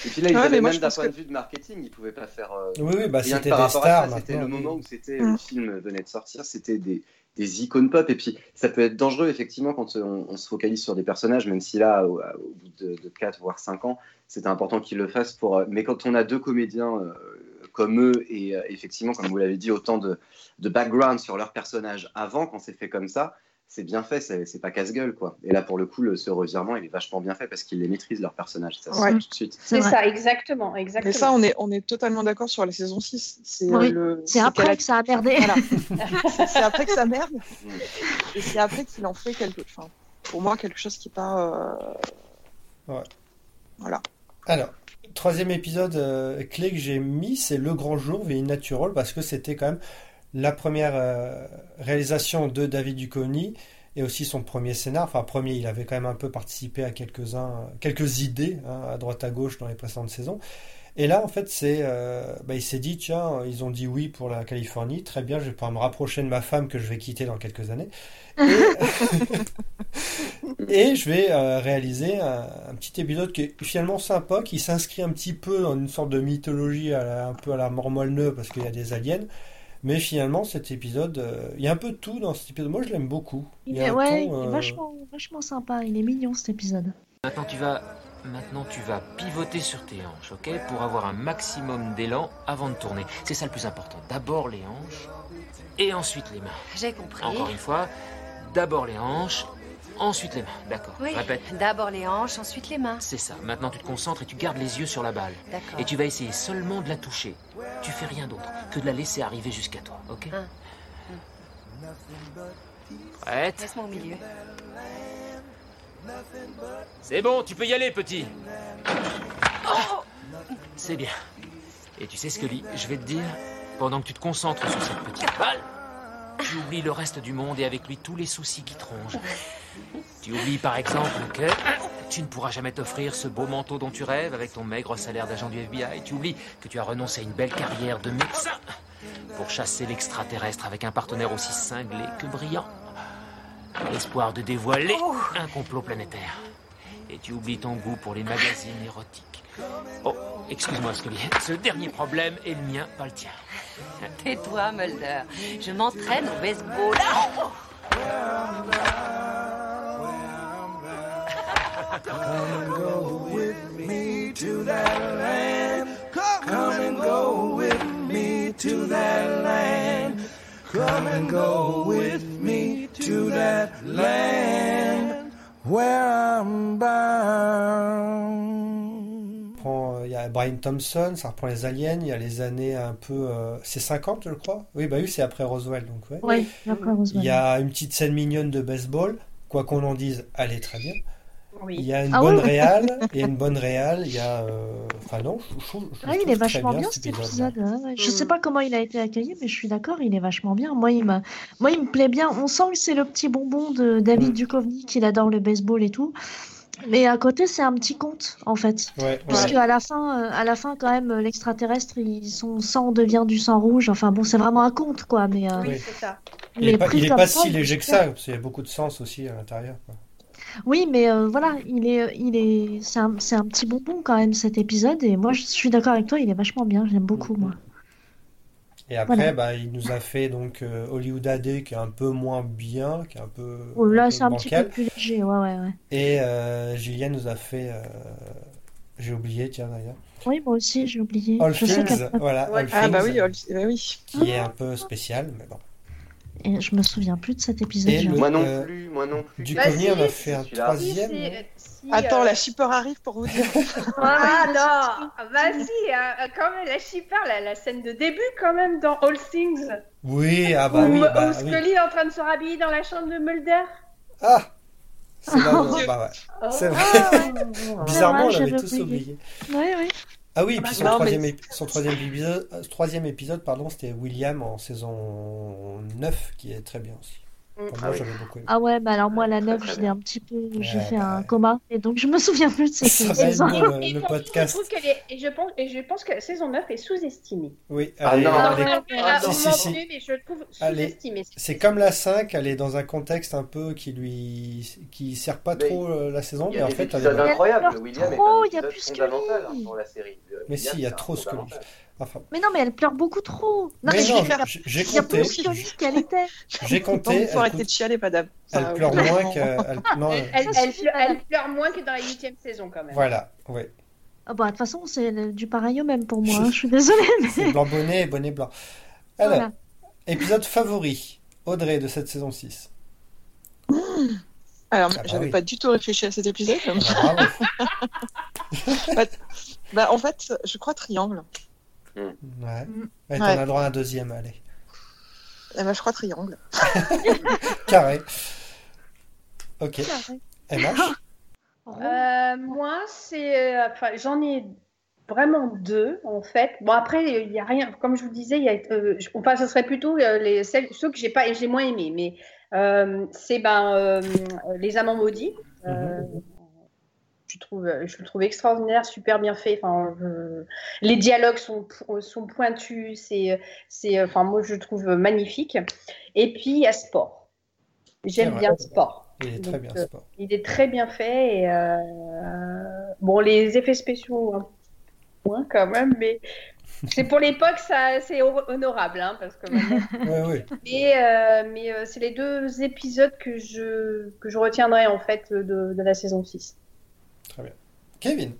Et puis là, ils Ouais, avaient même d'un point que- de vue de marketing, ils pouvaient pas faire. euh, Oui, oui, bah, c'était des stars C'était le moment où c'était Mm. le film venait de sortir, c'était des, des icônes pop. Et puis ça peut être dangereux effectivement quand on, on se focalise sur des personnages, même si là, au, au bout de, de 4 voire 5 ans, c'était important qu'ils le fassent. Pour, euh, mais quand on a deux comédiens euh, comme eux et euh, effectivement, comme vous l'avez dit, autant de, de background sur leur personnage avant, quand c'est fait comme ça, c'est bien fait, c'est pas casse-gueule quoi. Et là pour le coup, le, ce revirement, il est vachement bien fait parce qu'ils les maîtrisent leurs personnages. Ça se Ouais. sent tout de suite. C'est ça, exactement, exactement. Mais ça, on est, on est totalement d'accord sur la saison 6. C'est euh, C'est après a- que ça a merdé. Voilà. C'est- après que ça merde. Et c'est après qu'il en fait quelque enfin, Pour moi, quelque chose qui n'est pas. euh, Ouais. Voilà. Alors, troisième épisode euh, clé que j'ai mis, c'est Le Grand Jour, The Natural, parce que c'était quand même la première euh, réalisation de David Duchovny et aussi son premier scénar. Enfin, premier, il avait quand même un peu participé à quelques-uns, quelques idées hein, à droite à gauche dans les précédentes saisons. Et là, en fait, c'est, euh, bah, il s'est dit, tiens, ils ont dit oui pour la Californie, très bien, je vais pouvoir me rapprocher de ma femme que je vais quitter dans quelques années. Et, et je vais euh, réaliser un, un petit épisode qui est finalement sympa, qui s'inscrit un petit peu dans une sorte de mythologie à la- un peu à la mort moelle parce qu'il y a des aliens. Mais finalement, cet épisode, euh, il y a un peu de tout dans cet épisode. Moi, je l'aime beaucoup. Il est, ouais, ton, il est euh, vachement, vachement sympa. Il est mignon cet épisode. Maintenant tu vas, maintenant tu vas pivoter sur tes hanches, ok, pour avoir un maximum d'élan avant de tourner. C'est ça le plus important. D'abord les hanches et ensuite les mains. J'ai compris. Encore une fois, d'abord les hanches, ensuite les mains. D'accord. Oui, Répète. d'abord les hanches, ensuite les mains. C'est ça. Maintenant tu te concentres et tu gardes les yeux sur la balle. D'accord. Et tu vas essayer seulement de la toucher. Tu fais rien d'autre que de la laisser arriver jusqu'à toi, ok Un. Prête Laisse-moi au milieu. C'est bon, tu peux y aller, petit. C'est bien. Et tu sais ce que Je vais te dire, pendant que tu te concentres sur cette petite balle, tu oublies le reste du monde et avec lui tous les soucis qui te rongent. Tu oublies par exemple que tu ne pourras jamais t'offrir ce beau manteau dont tu rêves avec ton maigre salaire d'agent du FBI. Tu oublies que tu as renoncé à une belle carrière de médecin pour chasser l'extraterrestre avec un partenaire aussi cinglé que brillant. L'espoir de dévoiler un complot planétaire. Et tu oublies ton goût pour les magazines érotiques. Oh, excuse-moi, Scully. Ce dernier problème est le mien, pas le tien. Tais-toi, Mulder. Je m'entraîne au baseball. Come and go with me to that land. Come and go with me to that land. Come and go with me to that land where I'm bound. reprend, euh, Il y a Brian Thompson, ça reprend les aliens, il y a les années un peu... euh, c'est 50, je crois Oui, bah oui, c'est après Roswell, donc ouais. Oui, après Roswell. Il y a une petite scène mignonne de baseball, quoi qu'on en dise, elle est très bien. Oui. Il y a une Ah bonne oui, oui. réale, il y a une bonne réale, il y a... euh, Enfin non, je, je, trouve- je Ah, il est vachement bien, cet épisode. ouais, ouais. Je Mm. sais pas comment il a été accueilli, mais je suis d'accord, il est vachement bien. Moi, il me, moi, il me plaît bien. On sent que c'est le petit bonbon de David Mm. Duchovny, qu'il adore le baseball et tout. Mais à côté, c'est un petit conte, en fait. Ouais, Puisque ouais. à la fin, euh, à la fin, quand même, euh, l'extraterrestre, son sang devient du sang rouge. Enfin bon, c'est vraiment un conte, quoi. Mais, euh, Oui, c'est ça. Il est mais pas, il est pas si léger que ça, parce qu'il y a beaucoup de sens aussi à l'intérieur. Oui, mais euh, voilà, il est, il est, c'est un, c'est un petit bonbon quand même cet épisode. Et moi, je suis d'accord avec toi, il est vachement bien. J'aime beaucoup, moi. Et après, Voilà. bah, il nous a fait donc euh, Hollywood AD qui est un peu moins bien, qui est un peu, Oh, un là, peu c'est un petit peu plus léger. Ouais, ouais, ouais. Et euh, Julien nous a fait, euh, j'ai oublié, tiens d'ailleurs, Oui, moi aussi, j'ai oublié. All Je Things, voilà, Ouais. All Ah bah oui, All- bah oui. qui est un peu spécial, mais bon. Et je me souviens plus de cet épisode. Le- Moi non Euh, plus, moi non plus. Du Bah, Coney, on a si, fait un troisième. Si, si, si, Attends, euh, la shipper arrive pour vous dire. Ah non, bah si, euh, quand même, la shipper, la, la scène de début quand même dans All Things, Oui, ah bah où, oui, où bah oui. Scully est en train de se rhabiller dans la chambre de Mulder. Ah C'est où- Dieu. bah ouais. Oh. C'est vrai. Ah, Bizarrement, on ouais, l'avait j'avais tous oublié. Oui, oui. Ah oui, et puis son Non, mais- troisième, ép- son troisième épisode, euh, troisième épisode pardon, c'était William en saison 9, qui est très bien aussi. Pour Ah moi, oui. j'avais beaucoup aimé. Ah ouais, bah alors moi, la Très, 9, très je l'ai un petit peu. J'ai Ouais, fait bah un coma, et donc je me souviens plus de cette Ça va saison. être beau, le, Et le podcast. Je trouve est, et je pense, et je pense que la saison 9 est sous-estimée. Oui, Ah elle est- non. Elle est- Ah, si, si, si. plus, mais je trouve Allez. sous-estimée. C'est comme la 5, elle est dans un contexte un peu qui lui qui sert pas Mais trop euh, la saison, Il y mais a en fait, elle est pleure William est trop, un il y a épisode plus que fondamental lui. hein, pour la série. Mais si, il y a trop ce que lui. Enfin, Mais non, mais elle pleure beaucoup trop. Non, mais non, j'ai- compté, qu'elle était. j'ai compté, il faut elle, arrêter de chialer, madame. elle pleure moins que. elle- non, Elle, elle, Ça elle suffit, pleure, madame. elle pleure moins que dans la huitième saison quand même. voilà, oui. Ah bah, de toute façon, c'est du pareil au même pour moi. hein, Je suis désolée, mais. C'est blanc bonnet et bonnet blanc. Alors, Voilà. épisode favori, Audrey de cette saison 6. Alors, Ah bah j'avais oui. pas du tout réfléchi à cet épisode. Ah, bravo. Bah, en fait, je crois Triangle. Ouais. Mm. Ouais, t'en Ouais. as le droit à un deuxième, allez. Eh ben, je crois Triangle. Carré. Ok. MH Euh, moi, c'est, euh, enfin, j'en ai vraiment deux en fait. Bon après, il y a rien. Comme je vous disais, il y a, euh, enfin, ce serait plutôt euh, les celles, ceux que j'ai pas, j'ai moins aimé. Mais euh, c'est ben euh, les amants maudits. Euh, je trouve, je le trouve extraordinaire, super bien fait. Enfin, je- les dialogues sont, sont pointus. C'est, c'est, enfin, moi, je le trouve magnifique. Et puis il y a Sport. J'aime bien Sport. Il est très Donc, bien, euh, Sport. Il est très bien fait. Et, euh, bon, les effets spéciaux, un peu moins quand même, mais c'est pour l'époque, ça, c'est ho- honorable, hein, parce que maintenant-. Mais, euh, mais euh, c'est les deux épisodes que je, que je retiendrai en fait de, de la saison 6. Très bien. Kevin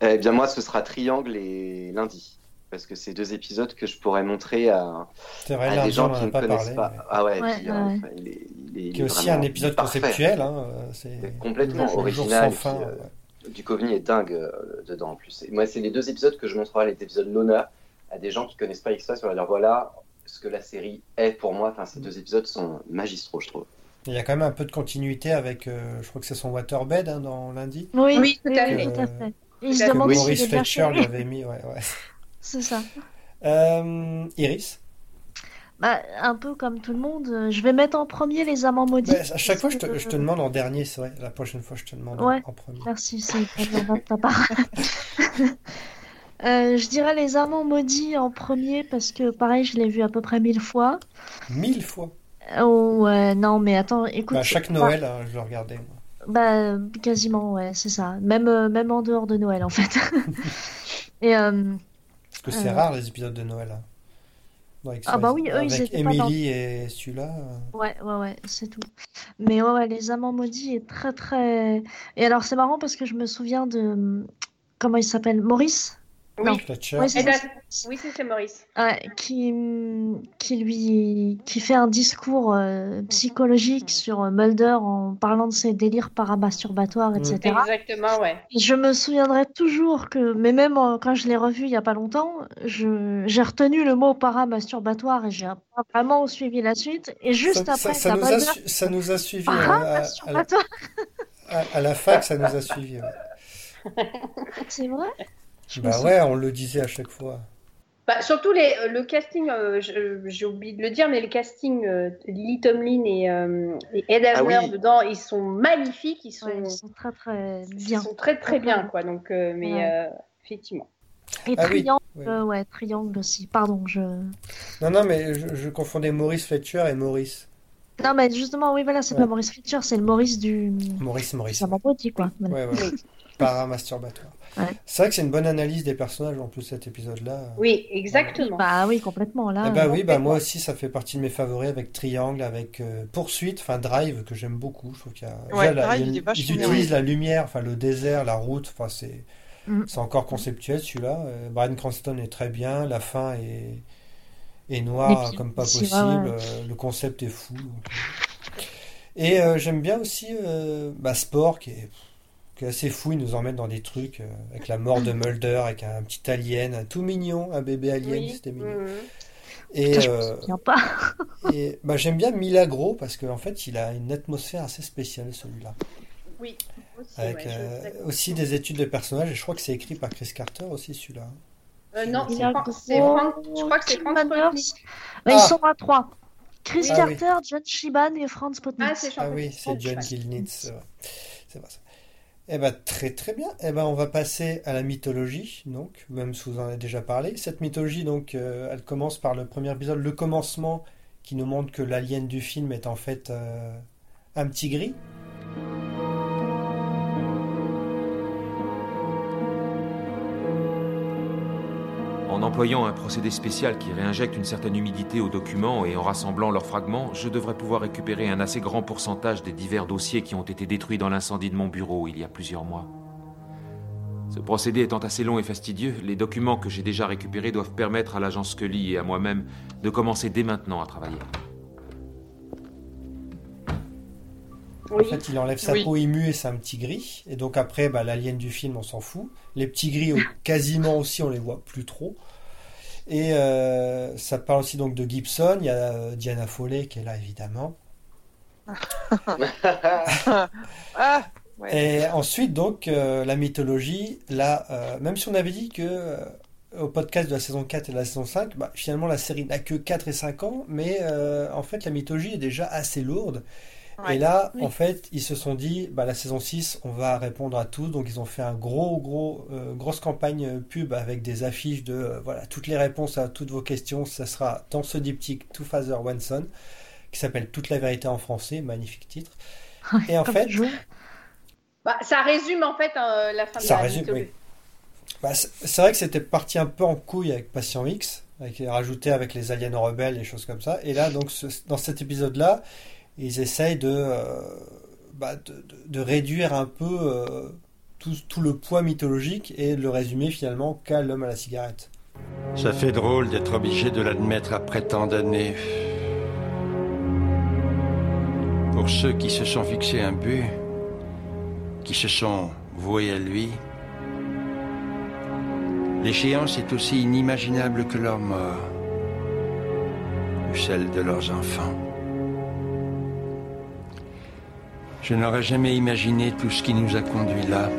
Eh bien, moi, ce sera Triangle et Lundi. Parce que c'est deux épisodes que je pourrais montrer à, C'est vrai, à lundi, des gens qui a ne pas connaissent parlé, pas. mais- Ah ouais, Ouais, puis, ouais. euh, enfin, il est, il est- Qui est aussi un épisode parfait. conceptuel. Hein, euh, c'est Complètement le original, sans puis, fin. euh, ouais. Duchovny est dingue euh, dedans en plus. Et moi, c'est les deux épisodes que je montrerai, les épisodes l'honneur, à des gens qui connaissent pas X-Files. Voilà ce que la série est pour moi. Enfin, ces deux épisodes sont magistraux, je trouve. Il y a quand même un peu de continuité avec, euh, je crois que c'est son waterbed hein, dans lundi. Oui, Oui, tout à fait. tout à fait. Et il Que se Que demande s'il Maurice Fletcher lui avait mis. Ouais, ouais. C'est ça. Euh, Iris Bah, un peu comme tout le monde, euh, je vais mettre en premier les amants maudits. Bah, À chaque fois, je te, parce que- je te demande en dernier, c'est vrai. La prochaine fois, je te demande en- Ouais. en premier. Merci, c'est très bien de ta part. Euh, je dirais les amants maudits en premier parce que pareil, je l'ai vu à peu près mille fois. Mille fois. Oh ouais, non mais attends, écoute. Bah, chaque bah- Noël, hein, je le regardais. Bah, quasiment, ouais, c'est ça. Même, euh, même en dehors de Noël, en fait. Et euh, Parce que c'est Euh. rare les épisodes de Noël. hein. Dans. Ah bah oui, eux, ils étaient pas dans- Emily et celui-là. ouais, ouais, ouais, c'est tout. Mais ouais, ouais, les amants maudits est très, très. Et alors, c'est marrant parce que je me souviens de. Comment il s'appelle? Maurice? Oui. Fletcher. C'est oui, c'est c'est Maurice. Ouais, qui, qui lui qui fait un discours euh, psychologique sur euh, Mulder en parlant de ses délires paramasturbatoires, etc. Exactement, ouais. Et je me souviendrai toujours que, mais même euh, quand je l'ai revu il y a pas longtemps, je, j'ai retenu le mot paramasturbatoire et j'ai pas vraiment suivi la suite. Et juste ça, après, ça- nous a, Mulder su- ça nous a suivi euh, à, à- à la, à- à la fac, ça nous a suivi. ouais. C'est vrai? Bah ouais, on le disait à chaque fois. Bah, surtout les, le casting, euh, je- j'ai oublié de le dire, mais le casting, euh, Lily Tomlin et, euh, et Ed Ah Asner oui. dedans, ils sont magnifiques, ils sont, Ouais, ils sont très très ils bien. sont très très bien, quoi. Donc, euh, mais Ouais. euh, effectivement. Et Ah Triangle, oui. euh, ouais, Triangle aussi. Pardon, je. Non, non, mais je, je confondais Maurice Fletcher et Maurice. Non, mais justement, oui, voilà, c'est Ouais. pas Maurice Fletcher, c'est le Maurice du. Maurice, Maurice. Ça m'a pas dit, quoi. Voilà. Ouais, ouais. Paramasturbatoire. Ouais. C'est vrai que c'est une bonne analyse des personnages en plus cet épisode-là. Oui, exactement. Bah oui, complètement. Là, Eh bah oui, bah moi aussi ça fait partie de mes favoris avec Triangle, avec euh, Poursuite, enfin Drive que j'aime beaucoup. Je trouve qu'il y a, Ouais, déjà, là, Drive, il y a il est ils utilisent la lumière, enfin le désert, la route, enfin c'est Mm. c'est encore conceptuel celui-là. Euh, Bryan Cranston est très bien, la fin est est noire comme pas possible, ouais, euh, le concept est fou. donc. Et euh, j'aime bien aussi euh, bah, Sport qui est qui est assez fou, il nous emmène dans des trucs euh, avec la mort de Mulder, avec un petit alien, un tout mignon, un bébé alien, Oui. c'était mignon. Et, Putain, je euh, pas. et bah, j'aime bien Milagro parce qu'en fait, il a une atmosphère assez spéciale celui-là. Oui, aussi, Avec ouais, euh, aussi des études de personnages et je crois que c'est écrit par Chris Carter aussi celui-là. Euh, non, c'est c'est Frank- je crois que c'est Frank Manners. Spolny. Ouais, Ils Ah. sont à trois. Chris Ah Carter, John Shiban et Franz Potnitz. Ah, c'est Ah oui, c'est John Gilnitz. C'est vrai. Eh ben, très très bien. Eh ben, on va passer à la mythologie, donc, même si vous en avez déjà parlé. Cette mythologie, donc, euh, elle commence par le premier épisode, le commencement, qui nous montre que l'alien du film est en fait euh, un petit gris. En employant un procédé spécial qui réinjecte une certaine humidité aux documents et en rassemblant leurs fragments, je devrais pouvoir récupérer un assez grand pourcentage des divers dossiers qui ont été détruits dans l'incendie de mon bureau il y a plusieurs mois. Ce procédé étant assez long et fastidieux, les documents que j'ai déjà récupérés doivent permettre à l'agence Scully et à moi-même de commencer dès maintenant à travailler. En fait, il enlève sa Oui. peau émue et c'est un petit gris. Et donc après, bah, l'alien du film, on s'en fout. Les petits gris, quasiment aussi, on les voit plus trop. Et euh, ça parle aussi donc de Gibson. Il y a euh, Diana Foley qui est là, évidemment. Ah, ouais. Et ensuite, donc, euh, la mythologie, là, euh, même si on avait dit que au podcast de la saison 4 et de la saison 5, bah, finalement, la série n'a que 4 et 5 ans, mais en fait, la mythologie est déjà assez lourde. Ouais. Et là, Oui. en fait, ils se sont dit, bah, la saison 6, on va répondre à tout. Donc, ils ont fait un gros, gros, euh, grosse campagne euh, pub avec des affiches de, euh, voilà, toutes les réponses à toutes vos questions. Ça sera dans ce diptyque Two Father One Son, qui s'appelle Toute la vérité en français. Magnifique titre. Et en fait. Bah, ça résume en fait euh, la fin de Ça la résume, mythologie. oui. Bah, c'est c'est vrai que c'était parti un peu en couille avec Patient X, avec rajouté avec les aliens rebelles et choses comme ça. Et là, donc, ce- dans cet épisode-là, ils essayent de, euh, bah, de- de réduire un peu euh, tout, tout le poids mythologique et de le résumer finalement qu'à l'homme à la cigarette. Ça fait drôle d'être obligé de l'admettre après tant d'années. Pour ceux qui se sont fixés un but, qui se sont voués à lui, l'échéance est aussi inimaginable que leur mort, ou celle de leurs enfants. Je n'aurais jamais imaginé tout ce qui nous a conduits là.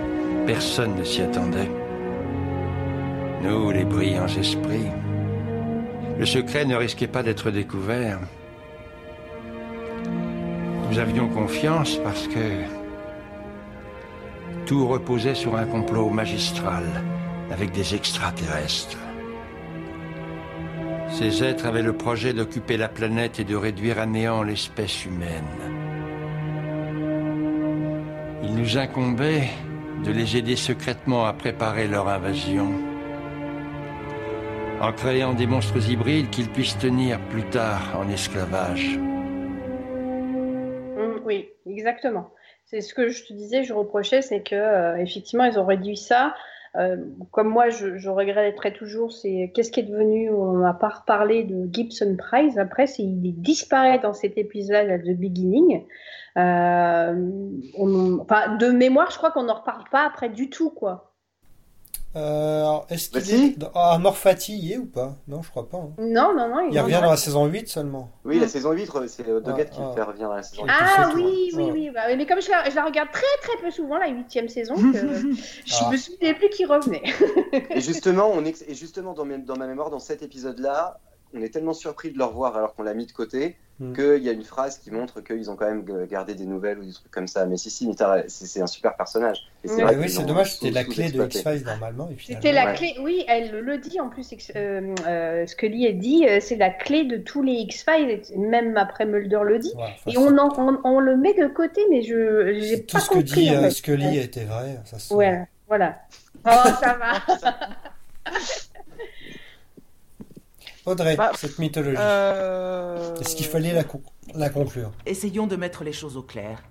Personne ne s'y attendait. Nous, les brillants esprits. Le secret ne risquait pas d'être découvert. Nous avions confiance parce que tout reposait sur un complot magistral avec des extraterrestres. Ces êtres avaient le projet d'occuper la planète et de réduire à néant l'espèce humaine. Nous incombait de les aider secrètement à préparer leur invasion en créant des monstres hybrides qu'ils puissent tenir plus tard en esclavage. Mm, oui, exactement. C'est ce que je te disais, je reprochais, c'est que euh, effectivement ils ont réduit ça. Euh, comme moi, je, je regretterais toujours, c'est qu'est-ce qui est devenu, on n'a pas reparlé de Gibson Prize. Après, il disparaît dans cet épisode The Beginning. Euh, on- enfin, de mémoire, je crois qu'on n'en reparle pas après du tout, quoi. Euh, est-ce qu'il Bah est dans... ah, Morfati y est ou pas? Non, je crois pas. hein. Non, non, non. Il en revient dans la saison 8 seulement. Oui, la saison 8, c'est Ouais, qui le fait revenir dans la saison 8. Ah tout, oui, oui, ouais. oui. Bah, mais comme je la, je la regarde très très peu souvent, la huitième saison, que je Ah. me souvenais plus qui revenait. Et justement, on est, et justement dans, mes- dans ma mémoire, dans cet épisode-là, on est tellement surpris de le revoir alors qu'on l'a mis de côté Mm. qu'il y a une phrase qui montre qu'ils ont quand même gardé des nouvelles ou des trucs comme ça. Mais si, si, c'est c'est un super personnage. Et Ouais. vrai Ah oui, c'est dommage, c'était la clé de. X-Files normalement. C'était la Ouais. clé, oui, elle le dit en plus, euh, euh, Scully a dit, euh, c'est la clé de tous les X-Files, même après Mulder le dit. Ouais, enfin, Et on, en- on, on le met de côté, mais je j'ai c'est tout pas ce que compris. dit en euh, fait. Scully était vrai. Ça se... Ouais, voilà. Oh, ça va. Audrey, Bah, cette mythologie. Euh... Est-ce qu'il fallait la, con- la conclure? Essayons de mettre les choses au clair.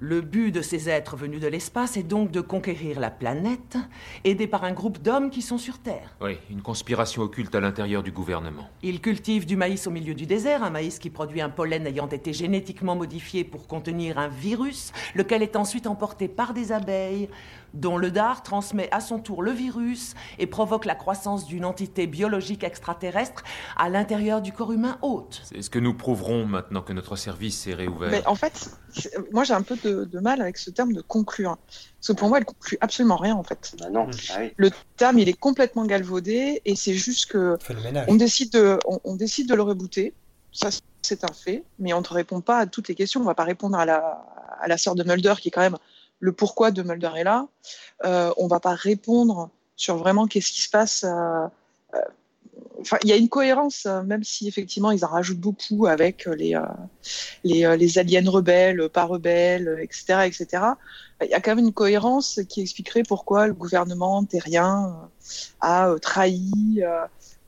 Le but de ces êtres venus de l'espace est donc de conquérir la planète, aidés par un groupe d'hommes qui sont sur Terre. Oui, une conspiration occulte à l'intérieur du gouvernement. Ils cultivent du maïs au milieu du désert, un maïs qui produit un pollen ayant été génétiquement modifié pour contenir un virus, lequel est ensuite emporté par des abeilles, dont le dard transmet à son tour le virus et provoque la croissance d'une entité biologique extraterrestre à l'intérieur du corps humain hôte. C'est ce que nous prouverons maintenant que notre service est réouvert. Mais en fait, moi j'ai un peu de, de mal avec ce terme de conclure. Parce que pour moi, elle conclut absolument rien en fait. Bah non, ah oui. Le terme, il est complètement galvaudé et c'est juste que On fait le ménage. on décide de, on, on décide de le rebooter. Ça, c'est un fait, mais on ne te répond pas à toutes les questions. On ne va pas répondre à la, à la sœur de Mulder, qui est quand même le pourquoi de Mulder est là. Euh, on va pas répondre sur vraiment qu'est-ce qui se passe. euh, euh, Enfin, il y a une cohérence, euh, même si effectivement ils en rajoutent beaucoup avec les, les, les aliens rebelles, pas rebelles, etc., etc. Il y a quand même une cohérence qui expliquerait pourquoi le gouvernement terrien a trahi,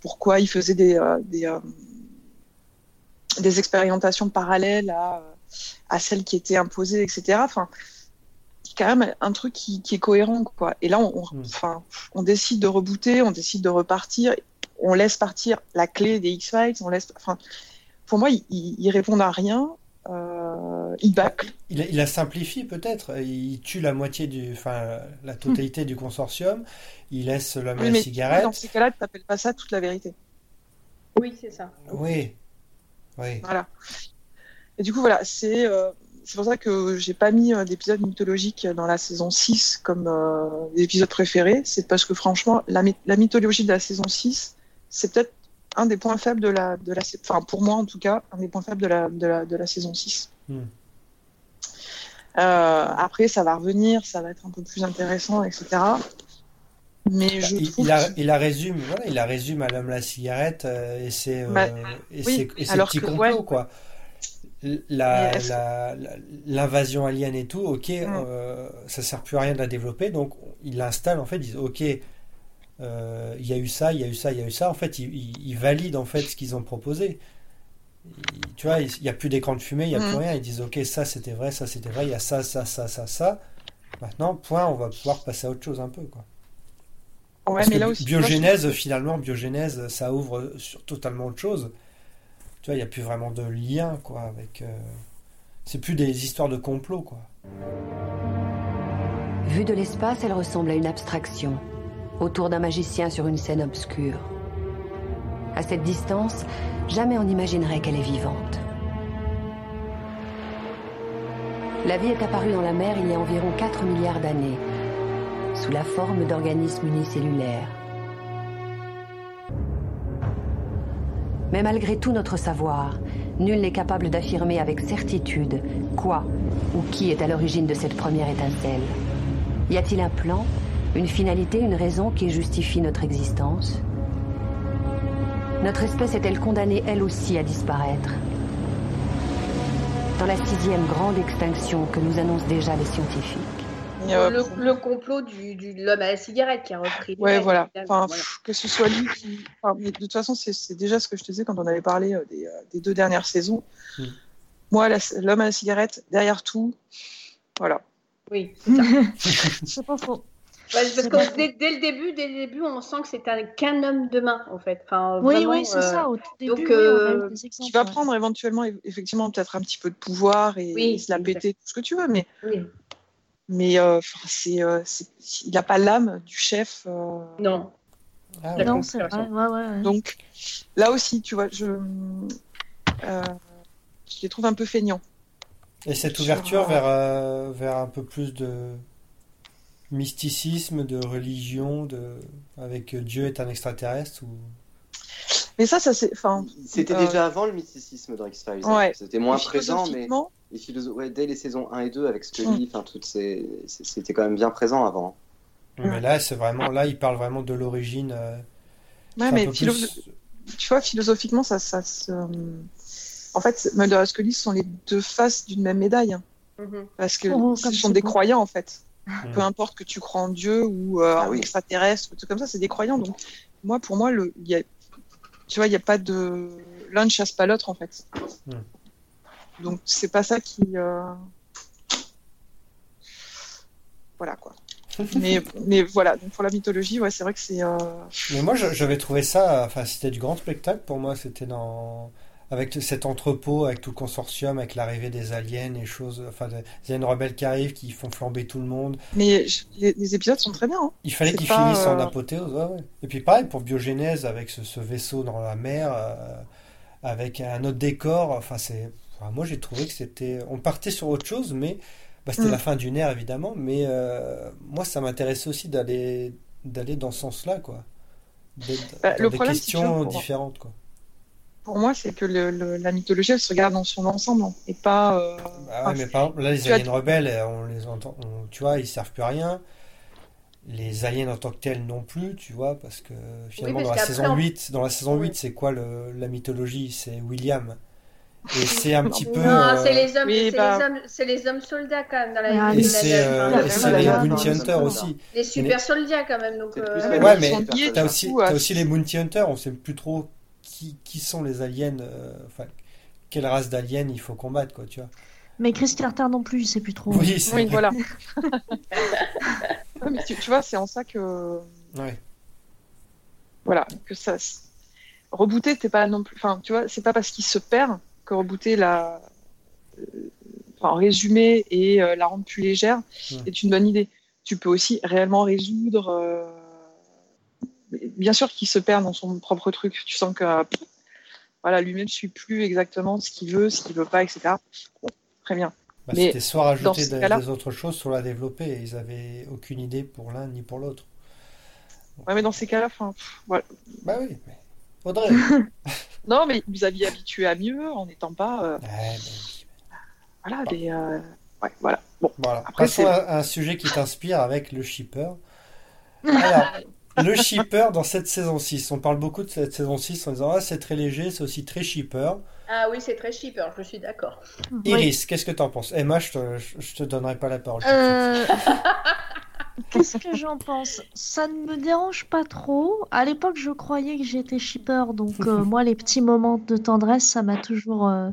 pourquoi il faisait des, des, des expérimentations parallèles à, à celles qui étaient imposées, etc. Enfin, quand même un truc qui, qui est cohérent, quoi. Et là, on, on- enfin, on décide de rebooter, on décide de repartir, on laisse partir la clé des X-Files, on laisse, enfin, pour moi, ils, ils répondent à rien, euh, ils bâclent. Il, il la simplifie peut-être. Il tue la moitié du, enfin, la totalité du consortium. Il laisse l'homme à Oui, la mais cigarette. dans ces cas-là, tu n'appelles pas ça toute la vérité. Oui, c'est ça. Oui. Oui. Voilà. Et du coup, voilà, c'est euh, c'est pour ça que j'ai pas mis euh, d'épisodes mythologiques dans la saison 6 comme euh, des épisodes préférés. C'est parce que franchement, la, myth- la mythologie de la saison 6, c'est peut-être un des points faibles de la, de la, enfin pour moi en tout cas, un des points faibles de la, de la, de la saison 6. Hmm. Euh, après, ça va revenir, ça va être un peu plus intéressant, etc. Mais je Il, trouve il la, que- il la résume, voilà, il la résume à l'homme la cigarette euh, et euh, Bah, oui, et ses petits que, complots, ouais. quoi. L'invasion alien et tout, ok, Mm. euh, ça sert plus à rien de la développer, donc il l'installe en fait, ils disent ok, euh, il y a eu ça, il y a eu ça, il y a eu ça, en fait, ils il, il valident en fait ce qu'ils ont proposé. Tu vois, il n'y a plus d'écran de fumée, il n'y a plus Mm. rien, ils disent ok, ça c'était vrai, ça c'était vrai, il y a ça, ça, ça, ça, ça. Maintenant, point, on va pouvoir passer à autre chose un peu, quoi. Ouais, Parce mais que là bi- aussi, tu vois, je biogénèse, finalement, biogénèse, ça ouvre sur totalement autre chose. Tu vois, il n'y a plus vraiment de lien, quoi, avec. euh, C'est plus des histoires de complot, quoi. Vue de l'espace, elle ressemble à une abstraction, autour d'un magicien sur une scène obscure. À cette distance, jamais on n'imaginerait qu'elle est vivante. La vie est apparue dans la mer il y a environ 4 milliards d'années, sous la forme d'organismes unicellulaires. Mais malgré tout notre savoir, nul n'est capable d'affirmer avec certitude quoi ou qui est à l'origine de cette première étincelle. Y a-t-il un plan, une finalité, une raison qui justifie notre existence? Notre espèce est-elle condamnée elle aussi à disparaître? Dans la sixième grande extinction que nous annoncent déjà les scientifiques. Mais, euh, le, le complot du, du- de l'homme à la cigarette qui a repris. Ouais, voilà. Enfin, que ce soit lui qui. enfin, mais de toute façon, c'est déjà ce que je te disais quand on avait parlé euh, des, euh, des deux dernières saisons. Mm. Moi, l'homme à la cigarette, derrière tout, voilà. Oui, c'est ça. C'est pas faux. Ouais, parce que dès, dès le début, dès le début, on sent que c'est un- qu'un homme de main, en fait. Enfin, Oui, vraiment, oui, c'est euh, ça. Au tout début, donc, oui, on a euh, eu des exemples. Qui va ouais. prendre éventuellement, eff- effectivement, peut-être un petit peu de pouvoir et, Oui, et se la péter, tout ce que tu veux, mais, oui. Mais euh, c'est, euh, c'est- il n'a pas l'âme du chef. euh, Non. Ah, ouais. Non, vrai. conspiration. Ouais, ouais, ouais. Donc, là aussi, tu vois, je, euh, je les trouve un peu feignants. Et cette ouverture euh, vers, euh, vers un peu plus de mysticisme, de religion, de... avec Dieu est un extraterrestre ou... Mais ça, ça c'est. Enfin, C'était euh, déjà avant le mysticisme dans X-Files. Ouais. C'était moins Et présent, mais ouais, dès les saisons 1 et 2, avec Scully, enfin, toutes ces... c'est- c'était quand même bien présent avant. Mais là, c'est vraiment... Là, il parle vraiment de l'origine... euh, Ouais, mais peu philo- plus- tu vois, philosophiquement, ça, ça se. En fait, Mulder et Scully sont les deux faces d'une même médaille. hein. Mhm. Parce que Oh, ce sont des croyants, en fait. Mm. Peu importe que tu crois en Dieu ou euh, Ah en oui. extraterrestre, ou tout comme ça, c'est des croyants. Donc, moi, pour moi, le, il y a, tu vois, il n'y a pas de. L'un ne chasse pas l'autre, en fait. Mm. Donc, c'est pas ça qui. euh, Voilà, quoi. mais, mais voilà, donc pour la mythologie, ouais, c'est vrai que c'est. euh, Mais moi, j'avais trouvé ça, enfin, c'était du grand spectacle pour moi. C'était dans, avec cet entrepôt, avec tout le consortium, avec l'arrivée des aliens et choses, enfin, des aliens rebelles qui arrivent, qui font flamber tout le monde. Mais je- les, les épisodes sont très bien. hein. Il fallait qu'ils pas, finissent en euh, apothéose, ouais, ouais. Et puis pareil pour Biogénèse, avec ce, ce vaisseau dans la mer, euh, avec un autre décor. Enfin, c'est, enfin, moi, j'ai trouvé que c'était, on partait sur autre chose, mais bah, c'était Mm. la fin d'une ère évidemment. Mais euh, moi, ça m'intéressait aussi d'aller, d'aller dans ce sens-là, quoi. Bah, le des problème, questions différentes, quoi. Pour moi, c'est que le, le- la mythologie, elle se regarde dans son ensemble hein, et pas. euh, Bah enfin, ouais, mais par exemple, là, les as- aliens rebelles, euh, on les entend, on- tu vois, ils servent plus à rien. Les aliens en tant que tels non plus, tu vois, parce que finalement, parce dans la saison on- 8, dans la saison 8, c'est quoi le, la mythologie? C'est William. Et c'est un petit peu. Non, euh, c'est les hommes, oui, c'est bah- les hommes, c'est les hommes soldats quand même dans la Ah, Et c'est la euh, et c'est les Bounty Hunters aussi. les super soldats quand même. Donc, euh, ouais. mais t'as aussi, aussi les Bounty Hunters, on sait plus trop qui, qui sont les aliens, euh, enfin, quelle race d'aliens il faut combattre, quoi, tu vois. Mais Chris Carter non plus, il sait plus trop. Oui, Oui, voilà. Mais tu, tu vois, c'est en ça que. Ouais. Voilà, que ça. Rebooter, t'es pas non plus. Enfin, tu vois, c'est pas parce qu'il se perd que rebooter la. euh, Enfin, résumer et euh, la rendre plus légère est une bonne idée. Tu peux aussi réellement résoudre. euh, Bien sûr qu'il se perd dans son propre truc. Tu sens que. Voilà, lui-même ne suit plus exactement ce qu'il veut, ce qu'il veut pas, etc. Bon, très bien. Bah, Mais c'était soit rajouter des, des autres choses, soit la développer. Ils avaient aucune idée pour l'un ni pour l'autre. Ouais, mais dans ces cas-là, enfin, voilà. Bah oui, mais Audrey. Non, mais vous aviez habitué à mieux en n'étant pas. euh, Ouais, oui. voilà, des. euh, Ouais, voilà. Bon, Voilà. Après, Passons à un sujet qui t'inspire avec le shipper. Alors, le shipper dans cette saison 6. On parle beaucoup de cette saison 6 en disant Ah, c'est très léger, c'est aussi très shipper. Ah oui, c'est très alors je suis d'accord. Iris, qu'est-ce que t'en penses? Emma, je te, je- je te donnerai pas la parole. Euh, Qu'est-ce que j'en pense? Ça ne me dérange pas trop. À l'époque, je croyais que j'étais shipper, donc euh, moi, les petits moments de tendresse, ça m'a toujours euh,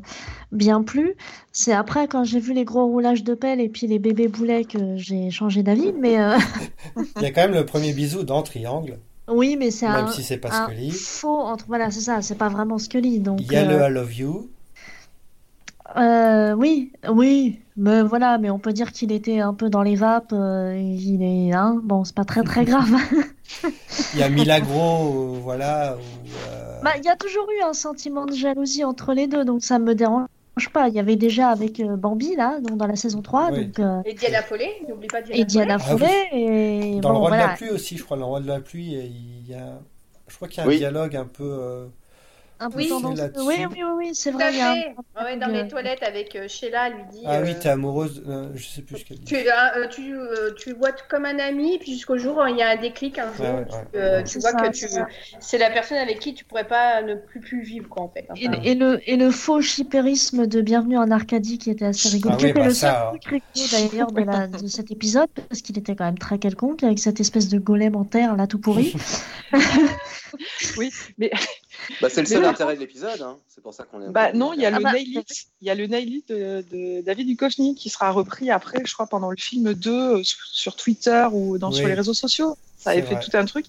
bien plu. C'est après, quand j'ai vu les gros roulages de pelle et puis les bébés boulets, que j'ai changé d'avis. Mais euh, Il y a quand même le premier bisou dans Triangle. oui, mais c'est Même un, si c'est pas un Scully. faux entre. Voilà, c'est ça, c'est pas vraiment Scully. Donc, Il y a le I love you. Euh, oui, oui, mais voilà, mais on peut dire qu'il était un peu dans les vapes. euh, il est, hein, bon, c'est pas très très grave. Il y a Milagro, euh, voilà. où, euh, Bah, il y a toujours eu un sentiment de jalousie entre les deux, donc ça me dérange pas. Il y avait déjà avec euh, Bambi là, donc dans la saison 3, Oui. donc euh, Et Diana Follet, n'oublie pas Diana et Diana Ah oui. Follet et Dans le roi de la pluie aussi, je crois. Dans le roi de la pluie, il y a. Je crois qu'il y a un Oui. dialogue un peu. Un peu Oui. tendance. Oui, oui, oui, oui, c'est vrai. à il y a un- fait. Ouais, dans les toilettes avec euh, Sheila, elle lui dit. Ah oui, euh, t'es amoureuse. euh, je sais plus ce qu'elle dit. Tu, euh, tu, euh, tu vois comme un ami, puis jusqu'au jour où il y a un déclic un jour. Ouais, ouais, tu, ouais. euh, tu C'est vois ça, que c'est tu, c'est la personne avec qui tu pourrais pas ne plus, plus vivre, quoi, en fait. Et, Enfin, et le, et le faux chippérisme de Bienvenue en Arcadie qui était assez rigolo, Ah oui, était bah le ça, seul truc rigolo d'ailleurs de, la- de cet épisode, parce qu'il était quand même très quelconque avec cette espèce de golem en terre là tout pourri. oui, mais Bah, c'est le seul intérêt de l'épisode. Hein. C'est pour ça qu'on est. bah non, il y a Ah le bah, Nail It, il y a le Nail It de, de David Duchovny qui sera repris après, je crois, pendant le film 2 euh, sur, sur Twitter ou dans, sur les réseaux sociaux. Ça avait fait vrai. tout un truc.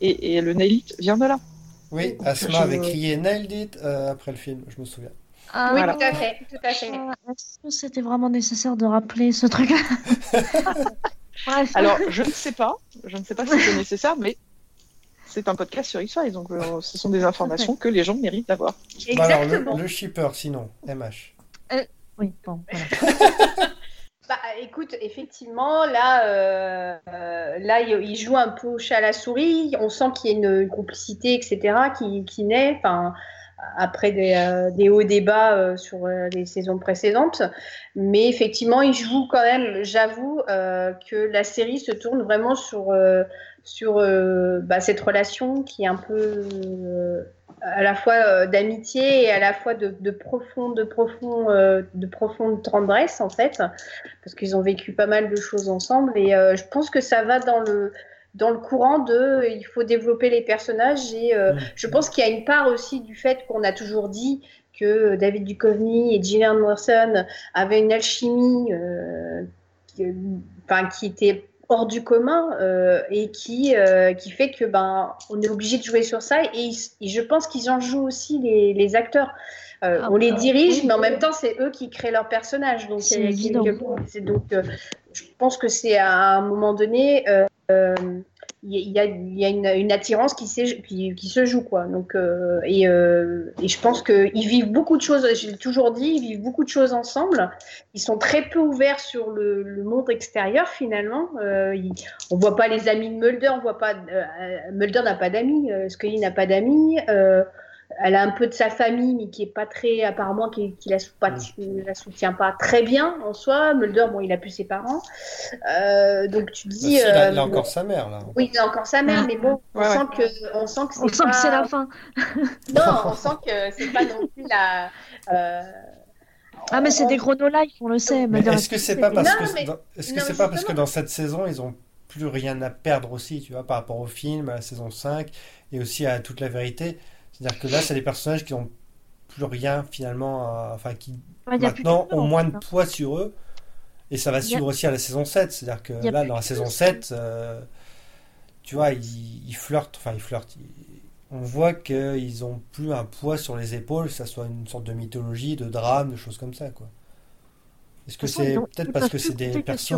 Et, et le Nail It vient de là. Oui, Donc, Asma je- avait crié Nailed it euh, après le film, je me souviens. Ah, oui, voilà. tout à fait, tout à fait. Est-ce que c'était vraiment nécessaire de rappeler ce truc. Alors, je ne sais pas, je ne sais pas si c'est nécessaire, mais c'est un podcast sur X-Files, donc euh, ce sont des informations que les gens méritent d'avoir. Bah alors, le, le shipper, sinon, MH. Oui, bon, voilà. Bah, écoute, effectivement, là, euh, euh, là, il, il joue un peu au chat à la souris. On sent qu'il y a une, une complicité, etc., qui, qui naît. Enfin, après des, euh, des hauts débats euh, sur euh, les saisons précédentes. Mais effectivement, il joue quand même, j'avoue, euh, que la série se tourne vraiment sur, euh, sur euh, bah, cette relation qui est un peu euh, à la fois euh, d'amitié et à la fois de, de profonde, de, profond, de profonde tendresse, en fait, parce qu'ils ont vécu pas mal de choses ensemble. Et je pense que ça va dans le dans le courant de il faut développer les personnages et euh, Mm. je pense qu'il y a une part aussi du fait qu'on a toujours dit que David Duchovny et Gillian Anderson avaient une alchimie enfin, qui était hors du commun euh, et qui, euh, qui fait que ben on est obligé de jouer sur ça et, ils- et je pense qu'ils en jouent aussi les, les acteurs. Euh, Ah, on les bah, dirige, oui. mais en même temps c'est eux qui créent leur personnage. Donc C'est donc je pense que c'est à un moment donné il y a, une, attirance qui, se joue quoi. Donc euh, et, euh, et je pense qu'ils vivent beaucoup de choses. Je l'ai toujours dit, ils vivent beaucoup de choses ensemble. Ils sont très peu ouverts sur le, monde extérieur finalement. Euh, ils- on voit pas les amis de Mulder, on voit pas. euh, Mulder n'a pas d'amis, euh, Scully n'a pas d'amis. Elle a un peu de sa famille, mais qui est pas très, apparemment, qui, qui la, sou- pas- la soutient pas très bien en soi. Mulder, bon, il a plus ses parents. Euh, donc tu Bah, dis. si, il, a, euh, il a encore sa mère, là. Oui, il a encore sa mère, mais bon, on, Ouais, ouais. Sent que, on sent que c'est On sent que c'est pas- la fin. Non, on sent que c'est pas non plus la. euh, Ah, mais c'est des gros on le sait. Mais est-ce que c'est pas parce Non, que mais- dans- est-ce que non, c'est pas parce que dans cette saison ils ont plus rien à perdre aussi, tu vois, par rapport au film, à la saison 5 et aussi à toute la vérité? C'est-à-dire que là, c'est des personnages qui ont plus rien finalement, à- enfin qui Ouais, maintenant ont moins de fait. poids sur eux. Et ça va a- suivre aussi à la saison 7. C'est-à-dire que là, dans la saison temps. 7, euh, tu vois, ils, ils flirtent, enfin ils flirtent. ils- on voit qu'ils ont plus un poids sur les épaules, que ça soit une sorte de mythologie, de drame, de choses comme ça, quoi. Est-ce que c'est peut-être parce que c'est des persos.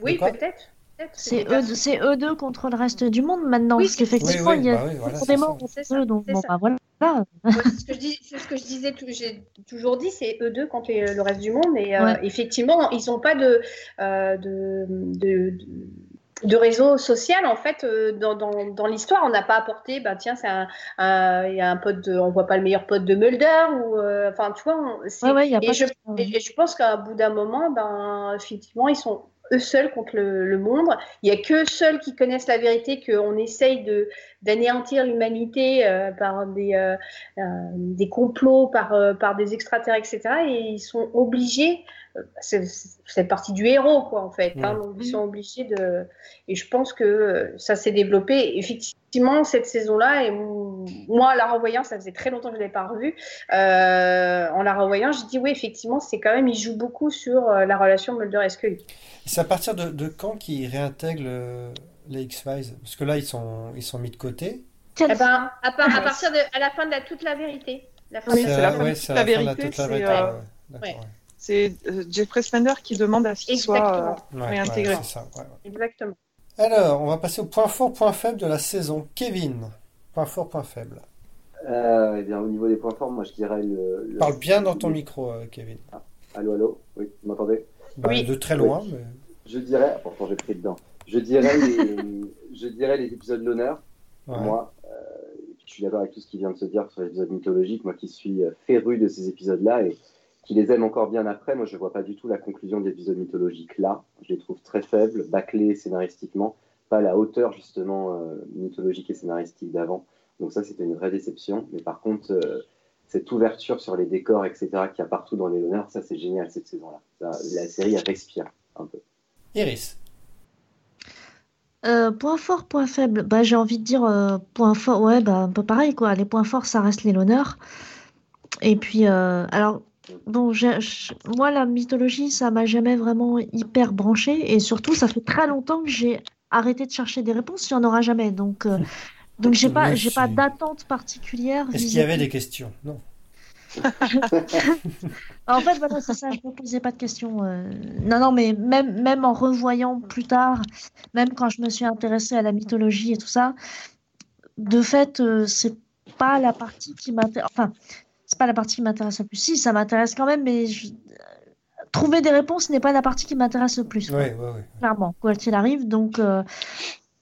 Oui, peut-être. C'est eux, deux contre le reste du monde maintenant, Oui, parce qu'effectivement, Oui, oui, il y a bah oui, voilà, des morts eux, donc bon, bah voilà. Ouais, c'est ce que je dis- c'est ce que je disais, j'ai toujours dit, c'est eux deux contre le reste du monde. Et euh, effectivement, ils n'ont pas de, euh, de, de, de- de réseau social en fait euh, dans, dans, dans l'histoire. On n'a pas apporté, bah tiens, c'est un, il y a un pote, de, on voit pas le meilleur pote de Mulder ou, euh, enfin, tu vois. on- c'est- Ouais, ouais, il y a et, pas je, de- et- et je pense qu'à bout d'un moment, ben effectivement, ils sont eux seuls contre le, monde. Il y a que seuls qui connaissent la vérité qu'on essaye de d'anéantir l'humanité euh, par des, euh, euh, des complots, par, par des extraterrestres, etc. Et ils sont obligés, euh, c'est c'est partie du héros, quoi, en fait. hein, ils sont obligés de. Et je pense que euh, ça s'est développé. Effectivement, cette saison-là, et moi, en la revoyant, ça faisait très longtemps que je ne l'avais pas revue. euh, en la revoyant, j'ai dit, oui, effectivement, c'est quand même, il joue beaucoup sur euh, la relation Mulder et Scully. C'est à partir de, de quand qu'ils réintègrent le- les X-Files? Parce que là, ils sont, ils sont mis de côté. Eh ben, à, par- à partir de à la fin de la toute la vérité. La fin de c'est la fin de ouais, toute la vérité, c'est, euh, Jeffrey Spender qui demande à ce qu'il soit euh, Ouais, réintégré. ouais, c'est ça, ouais, ouais. Exactement. Alors, on va passer au point fort, point faible de la saison. Kevin, point fort, point faible. Euh, eh bien, au niveau des points forts, moi je dirais le. le- Parle bien dans ton micro, euh, Kevin. Allô, allô? Oui, vous m'entendez? Bah, Oui. De très loin, Oui. mais... Je dirais, ah, pourtant j'ai pris dedans, je dirais les, je dirais les épisodes d'honneur, moi. Euh, et puis je suis d'accord avec tout ce qui vient de se dire sur les épisodes mythologiques, moi qui suis féru de ces épisodes-là et qui les aime encore bien après, moi je vois pas du tout la conclusion des épisodes mythologiques là. Je les trouve très faibles, bâclés scénaristiquement, pas à la hauteur justement euh, mythologique et scénaristique d'avant. Donc ça c'était une vraie déception. Mais par contre, euh, cette ouverture sur les décors, etc., qu'il y a partout dans les honneurs, ça c'est génial cette saison-là. La série elle respire un peu. Iris. Euh, point fort, point faible. Bah, j'ai envie de dire euh, point fort, ouais, bah, un peu pareil, quoi. Les points forts, ça reste les l'honneur. Et puis, euh, alors, bon, je- moi, la mythologie, ça m'a jamais vraiment hyper branché. Et surtout, ça fait très longtemps que j'ai arrêté de chercher des réponses, il n'y en aura jamais. Donc, euh, donc j'ai pas, j'ai pas d'attente particulière. Est-ce qu'il y avait des questions? Non. En fait, voilà, c'est ça, je ne me posais pas de questions. euh. Non, non, mais même, même en revoyant plus tard, même quand je me suis intéressée à la mythologie et tout ça, de fait, euh, c'est pas la partie qui m'intéresse. Enfin, c'est pas la partie qui m'intéresse le plus. Si, ça m'intéresse quand même, mais je- trouver des réponses n'est pas la partie qui m'intéresse le plus, quoi, Oui, oui, oui. clairement, quoi qu'il arrive. Donc, euh,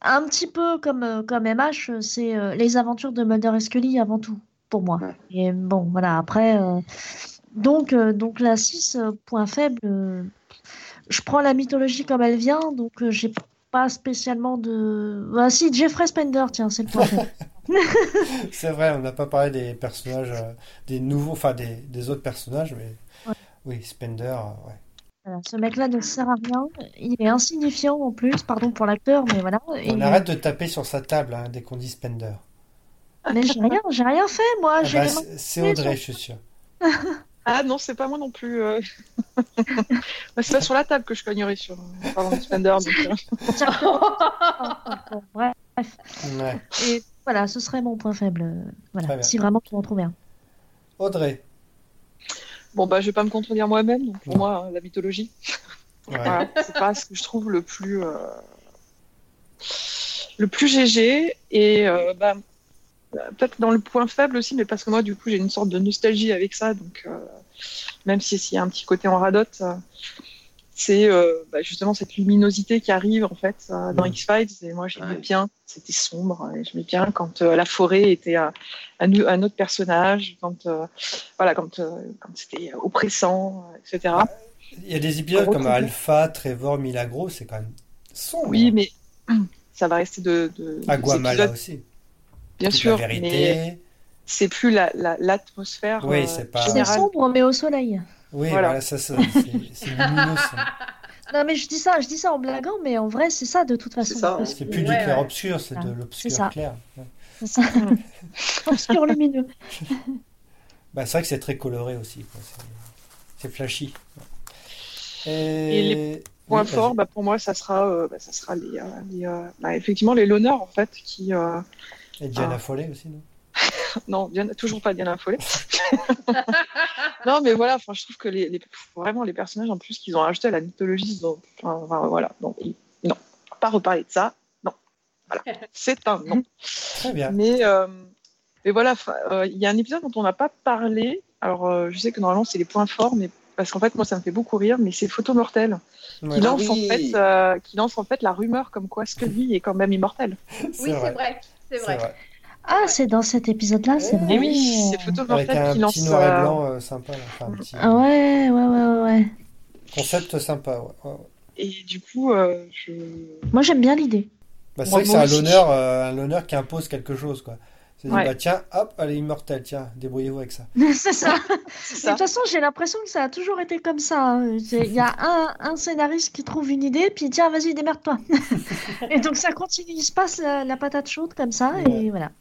un petit peu comme, euh, comme MH, euh, c'est euh, les aventures de Mulder et Scully avant tout, pour moi. Et bon, voilà, après. euh, donc, euh, donc la 6, euh, point faible, euh, je prends la mythologie comme elle vient, donc euh, j'ai pas spécialement de... Ah si, Jeffrey Spender, tiens, c'est le point faible. C'est vrai, on n'a pas parlé des personnages, euh, des nouveaux, enfin des, des autres personnages, mais Ouais. oui, Spender, euh, ouais. Voilà, ce mec-là ne sert à rien, il est insignifiant en plus, pardon pour l'acteur, mais voilà. On Et- arrête de taper sur sa table hein, dès qu'on dit Spender. Mais j'ai rien, j'ai rien fait, moi, Ah j'ai bah, c'est Audrey, je suis sûr. Ah non, c'est pas moi non plus. euh. C'est pas sur la table que je cognerai sur en parlant de Spender. donc, bref. Ouais. Et voilà, ce serait mon point faible, euh, voilà, si vraiment tu en trouves un. Audrey. Bon, bah, je vais pas me contredire moi-même. Donc, pour moi, hein, la mythologie, Ouais. voilà, c'est pas ce que je trouve le plus, euh, le plus GG. Et euh, bah, peut-être dans le point faible aussi, mais parce que moi, du coup, j'ai une sorte de nostalgie avec ça. Donc, euh, même si s'il y a un petit côté en radote, euh, c'est euh, bah, justement cette luminosité qui arrive en fait euh, dans. X-Files. Et moi, j'aimais Ouais. bien, c'était sombre, et j'aimais bien quand euh, la forêt était un, un, autre personnage, quand, euh, voilà, quand, euh, quand c'était oppressant, etc. Il y a des épisodes comme Alpha, Trevor, Milagro, c'est quand même sombre. Oui, mais ça va rester de. de Aguamala épisodes, aussi. Bien Toute sûr, la mais c'est plus la- la- l'atmosphère Oui, c'est pas- C'est générale. sombre, mais au soleil. Oui, Voilà. voilà, ça, ça, c'est lumineux. Non, mais je dis ça, je dis ça en blaguant, mais en vrai, c'est ça de toute façon. ça. Parce C'est que- plus du Ouais, clair ouais. obscur, c'est de l'obscur clair. C'est ça. Obscur lumineux. Bah, c'est vrai que c'est très coloré aussi. C'est- flashy. Et Et, Point Oui, fort, vas-y. bah, pour moi, ça sera, euh, bah, ça sera les, euh, les, euh, bah, effectivement les Loners en fait qui. euh, Et Diana Ah. Follet aussi, non? Non, Diana- toujours pas Diana Follet. non, mais voilà, enfin, je trouve que les, les- vraiment les personnages en plus qu'ils ont rajouté à la mythologie, donc, enfin, voilà, donc, non, pas reparler de ça, non, voilà, c'est un non. Très bien. Mais, euh, mais voilà, euh, il y a un épisode dont on n'a pas parlé. Alors, euh, je sais que normalement c'est les points forts, mais parce qu'en fait moi ça me fait beaucoup rire, mais c'est Photo Mortel Ouais. qui lance Ah oui. en fait, euh, qui lance en fait la rumeur comme quoi Scully est quand même immortel. Oui, c'est vrai. C'est vrai. Vrai. Ah, c'est dans cet épisode-là, c'est vrai. Et oui, c'est Photo Avec un qui lance. petit noir et blanc euh, sympa. Là. Enfin, un petit Ah ouais, ouais, ouais, ouais, ouais. concept sympa. Ouais. Ouais, ouais. Et du coup, euh, je. Moi, j'aime bien l'idée. Bah, c'est vrai que c'est un l'honneur, euh, un l'honneur qui impose quelque chose. quoi. C'est Ouais. bah, tiens, hop, elle est immortelle, tiens, débrouillez-vous avec ça. c'est ça. C'est De ça. toute façon, j'ai l'impression que ça a toujours été comme ça. hein. Il y a un, un scénariste qui trouve une idée, puis tiens, vas-y, démerde-toi. et donc ça continue, il se passe la, la patate chaude comme ça, et voilà.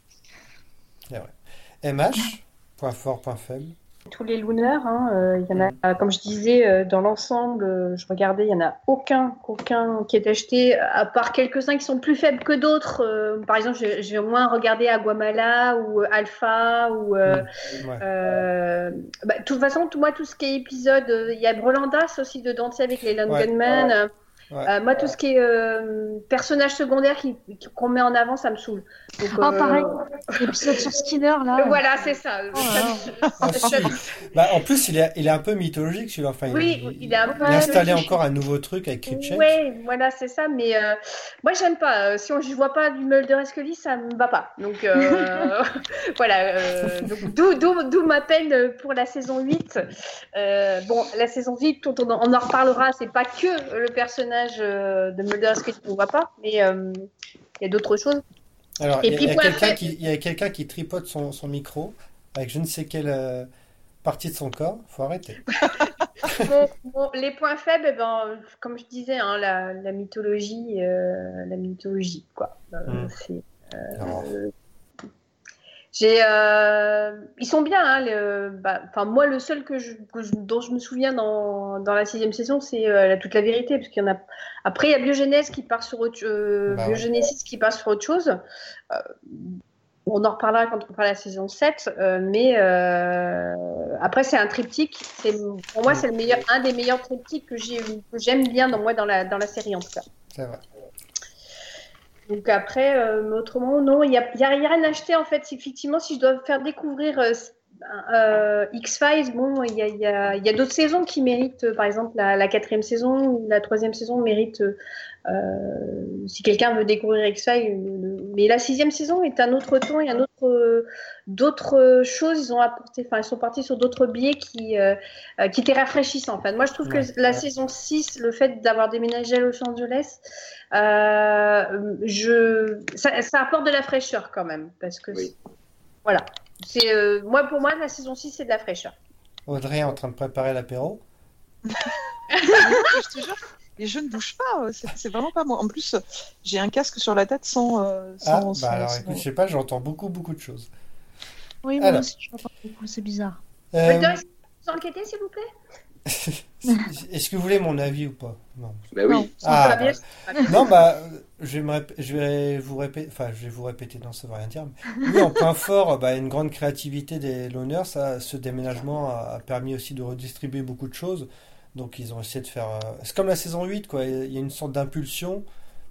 MH, point fort, point faible. Tous les Lunars, hein, euh, il y en a, comme je disais, euh, dans l'ensemble, euh, je regardais, il y en a aucun, aucun qui est acheté, à part quelques-uns qui sont plus faibles que d'autres. Par exemple, vais au moins regarder Aguamala ou Alpha ou. Ouais. bah, de toute façon, tout, moi, tout ce qui est épisode, il y a Brolandas aussi dedans, tu sais, avec les Lone Ouais. Euh, Ouais. euh, moi, tout ce qui est euh, personnage secondaire qui- qui- qu'on met en avant, ça me saoule. Donc, Ah, euh, pareil, l'épisode sur Skinner, là. Voilà, c'est ça. Oh Ah. Bah, en plus, il est, il est un peu mythologique celui-là. Enfin, Oui, il, il est un peu il a installé encore un nouveau truc avec Critchett. Oui, voilà, c'est ça. Mais euh, moi, j'aime pas. Si on, je vois pas du Mulder et Scully, ça me va pas. Donc euh, voilà. euh, d'où, d'où, d'où ma peine pour la saison 8. Euh, bon, la saison 8, on, on en reparlera. C'est pas que le personnage euh, de Mulder et Scully qu'on voit pas, mais euh, il y a d'autres choses. Alors, Et il y y a quelqu'un qui, il y a quelqu'un qui tripote son, son micro avec je ne sais quelle euh, partie de son corps. Faut arrêter. Bon, bon, les points faibles, eh ben, comme je disais, hein, la, la mythologie, euh, la mythologie, quoi. Euh, Mm. c'est, euh, J'ai, euh, ils sont bien. Hein, le- bah, moi, le seul que je, que je- dont je me souviens dans, dans la sixième saison, c'est euh, la- toute la vérité, parce qu'il y en a. Après, il y a Biogenèse qui part sur autre, euh, Bah qui part sur autre chose. On en reparlera quand on parlera de la saison 7, euh, mais après c'est un triptyque. C'est pour moi c'est le meilleur, un des meilleurs triptyques que j'ai que j'aime bien dans moi dans la dans la série en tout cas. c'est vrai. Donc après, euh, autrement, non, il n'y a, y a rien à acheter en fait. Effectivement, si je dois faire découvrir euh, X-Files, bon, il y a, il y a- il y a d'autres saisons qui méritent, euh, par exemple la, la quatrième saison ou la troisième saison mérite, euh, si quelqu'un veut découvrir X-Files, mais la sixième saison est un autre ton et un autre, d'autres choses. Ils ont apporté, enfin, ils sont partis sur d'autres biais qui, euh, qui étaient rafraîchissants. En fait. Moi, je trouve Ouais, que la ouais. saison 6, le fait d'avoir déménagé à Los Angeles, je, ça, ça apporte de la fraîcheur quand même, parce que Oui. Voilà. C'est euh, moi pour moi la saison 6 c'est de la fraîcheur. Audrey est en train de préparer l'apéro. je te jure, les jeux ne bougent pas. euh, C'est vraiment pas moi. En plus, j'ai un casque sur la tête sans. euh, Ah, sans- bah alors sans- écoute, je sais pas, j'entends beaucoup, beaucoup de choses. Oui, moi Alors. aussi, je l'entends beaucoup, c'est bizarre. Euh, vous enquêtez s'il vous plaît? Est-ce que vous voulez mon avis ou pas? Non. Bah oui. Ah, bah, non, bah, je vais, me rép- je vais vous répéter, enfin, je vais vous répéter, non, ça veut rien dire. mais- Oui, en point fort, bah, une grande créativité des Loners, ça, ce déménagement a, a permis aussi de redistribuer beaucoup de choses. Donc, ils ont essayé de faire. euh, C'est comme la saison 8, quoi. Il y a une sorte d'impulsion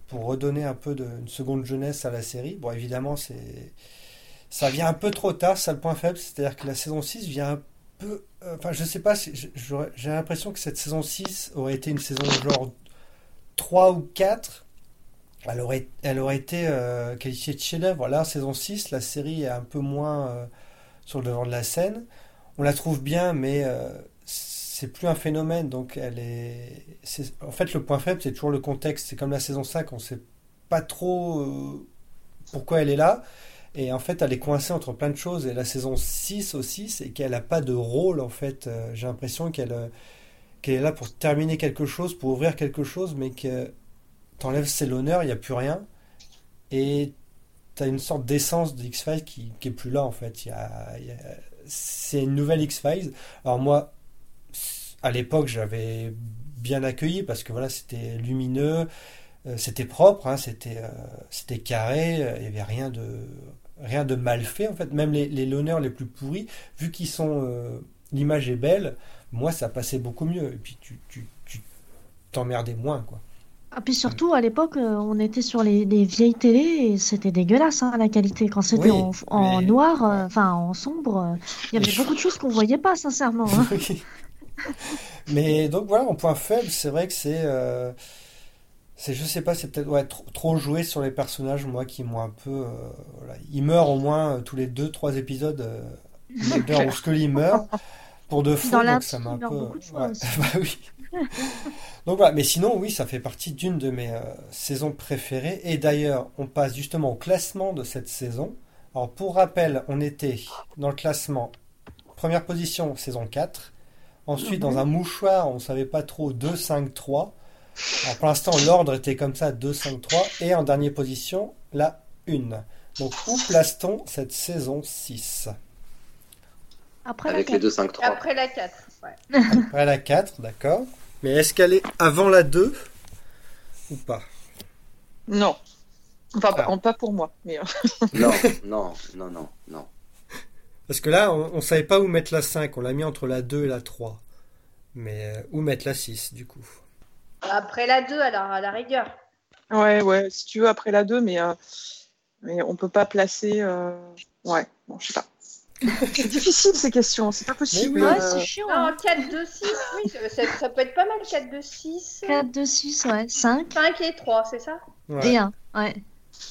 pour redonner un peu de, une seconde jeunesse à la série. Bon, évidemment, c'est. Ça vient un peu trop tard, ça le point faible, c'est-à-dire que la saison 6 vient euh, Enfin, je sais pas, j'ai l'impression que cette saison 6 aurait été une saison genre 3 ou 4. Elle aurait, elle aurait été euh, qualifiée de chef-d'œuvre. Là, saison 6, la série est un peu moins euh, sur le devant de la scène. On la trouve bien, mais euh, c'est plus un phénomène. Donc, elle est. En fait, le point faible, c'est toujours le contexte. C'est comme la saison 5, on sait pas trop pourquoi elle est là. Et en fait, elle est coincée entre plein de choses. Et la saison 6 aussi, c'est qu'elle n'a pas de rôle, en fait. Euh, J'ai l'impression qu'elle euh, qu'elle est là pour terminer quelque chose, pour ouvrir quelque chose, mais que t'enlèves c'est l'honneur, il n'y a plus rien. Et t'as une sorte d'essence de X-Files qui, qui est plus là, en fait. Y y a- C'est une nouvelle X-Files. Alors moi, à l'époque, j'avais bien accueilli parce que voilà, c'était lumineux, euh, c'était propre, hein, c'était carré, il n'y avait rien de, rien de mal fait en fait. Même les, les loners les plus pourris, vu qu'ils sont. euh, L'image est belle, moi ça passait beaucoup mieux. Et puis tu tu- tu t'emmerdais moins quoi. Ah, puis surtout, à l'époque, euh, on était sur les, les vieilles télés et c'était dégueulasse, hein, la qualité. Quand c'était Oui, en, en mais- noir, euh, enfin en sombre, euh, il y avait Mais- beaucoup de choses qu'on voyait pas, sincèrement. hein. Mais donc voilà, en point faible, c'est vrai que c'est. euh, c'est, je sais pas, c'est peut-être ouais, trop, trop joué sur les personnages, moi, qui m'ont un peu. euh, voilà. Ils meurent au moins euh, tous les deux, trois épisodes. Euh, ou Scully meurt pour de faux, donc ça m'a un peu. ouais, bah oui. Donc voilà, mais sinon, oui, ça fait partie d'une de mes euh, saisons préférées. Et d'ailleurs, on passe justement au classement de cette saison. Alors, pour rappel, on était dans le classement, première position, saison 4. Ensuite, dans un mouchoir, on savait pas trop, 2, 5, 3. Alors, pour l'instant, l'ordre était comme ça, 2, 5, 3. Et en dernière position, la 1. Donc, où place-t-on cette saison 6 Après Avec les 2, 5, 3. Après la 4. Ouais. Après la 4, d'accord. Mais est-ce qu'elle est avant la 2 ou pas? Non. Enfin, Ah. pas- pas pour moi. Mais... euh, Non, non, non, non, non. Parce que là, on, on savait pas où mettre la 5. On l'a mis entre la 2 et la 3. Mais euh, où mettre la 6, du coup? Après la 2, alors à la rigueur. Ouais, ouais, si tu veux, après la 2, mais, euh, mais on peut pas placer. euh, Ouais, bon, je sais pas. C'est difficile ces questions, c'est pas possible. Ouais, c'est chiant. Non, hein. 4, 2, 6, oui, ça, peut être pas mal. 4, 2, 6, 4, 2, 6, ouais. 5 5 et 3, c'est ça? Ouais. et 1. Ouais.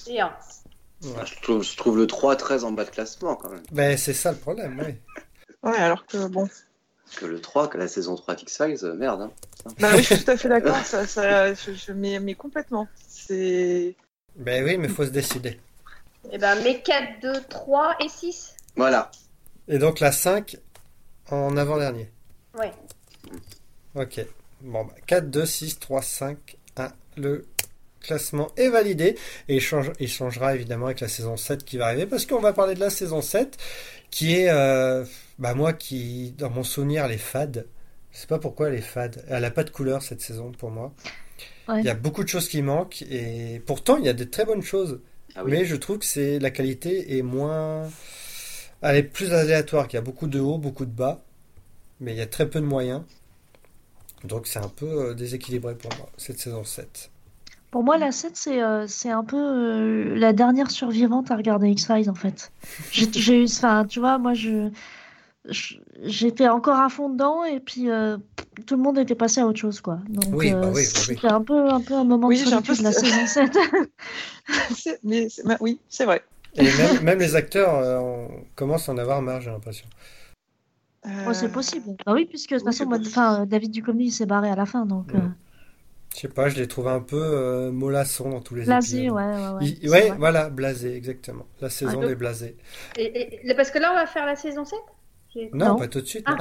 Et 1. Ouais. Je, trouve, je trouve le 3 très en bas de classement quand même. Ben, c'est ça le problème, oui. Ouais, alors que bon. Parce que le 3, que la saison 3 d'X-Files, euh, merde. Hein. Bah oui, je suis tout à fait d'accord, ça, ça, je, je mets, mais complètement. C'est. Ben oui, mais faut se décider. Et ben, mais 4, 2, 3 et 6. Voilà. Et donc la 5 en avant-dernier. Ouais. Ok. Bon, bah, 4, 2, 6, 3, 5, 1. Le classement est validé. Et il, change, il changera évidemment avec la saison 7 qui va arriver. Parce qu'on va parler de la saison 7 qui est, euh, bah, moi qui, dans mon souvenir, elle est fade. Je sais pas pourquoi elle est fade. Elle a pas de couleur cette saison pour moi. Ouais. Il y a beaucoup de choses qui manquent. Et pourtant, il y a de très bonnes choses. Ah oui. Mais je trouve que c'est la qualité est moins. Elle est plus aléatoire, qu'il y a beaucoup de hauts, beaucoup de bas, mais il y a très peu de moyens. Donc c'est un peu euh, déséquilibré pour moi, cette saison 7. Pour moi, la 7, c'est euh, c'est un peu euh, la dernière survivante à regarder X-Files, en fait. J'ai eu, enfin, tu vois, moi, je- j'étais encore à fond dedans et puis euh, tout le monde était passé à autre chose, quoi. Donc, Oui, bah euh, oui, bah oui. c'était un peu, un peu un moment Oui, de j'ai un peu solitude, la saison 7. c'est- mais bah oui, c'est vrai. Et même, même les acteurs euh, on commence à en avoir marre, j'ai l'impression. Euh, Oh, c'est possible. Bah oui, puisque de toute façon, moi, enfin, euh, David Duchovny s'est barré à la fin, donc Ouais. euh, Je sais pas, je les trouve un peu euh, mollassons dans tous les blasé, épisodes. ouais, ouais, ouais. Il- ouais, voilà, blasé, exactement. La saison Ah, des blasés. Et, et- parce que là, on va faire la saison 7 J'ai- Non, Non. pas tout de suite. Ah,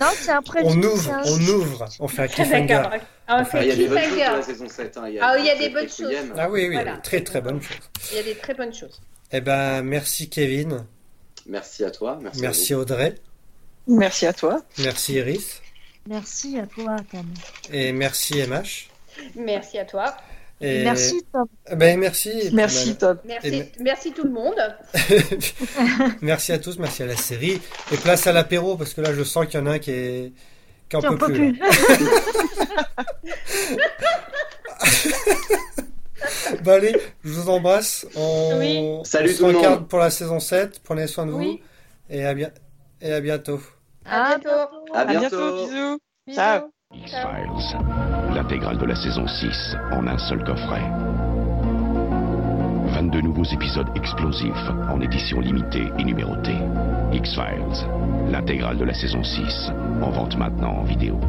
non. C'est après. on ouvre, un- on ouvre, on fait un cliffhanger. Ah, on Enfin, Ah, il y fait a des bonnes choses dans la saison 7. Hein. Il y Ah oui, il y a des bonnes choses. Ah oui, oui, Voilà. très très bonne chose. Il y a des très bonnes choses. Eh ben, merci Kevin, Merci à toi. Merci, merci à. Audrey, Merci à toi. merci Iris Merci à toi, Tam. et merci MH. Merci à toi. Et... Merci, Tom. Eh Ben, merci. Merci, ben, Tom. Merci, Et- merci tout le monde. merci à tous, merci à la série. Et place à l'apéro, parce que là, je sens qu'il y en a un qui est qui en peut plus. plus. Bah allez, je vous embrasse. On, Oui. on Salut se tout le monde. regarde pour la saison 7. Prenez soin de vous. Et à, bien... et à bientôt. À bientôt. À À bientôt. bientôt, bisous. Bisous. Ciao. X-Files, l'intégrale de la saison 6 en un seul coffret. 22 nouveaux épisodes explosifs en édition limitée et numérotée. X-Files, l'intégrale de la saison 6 en vente maintenant en vidéo.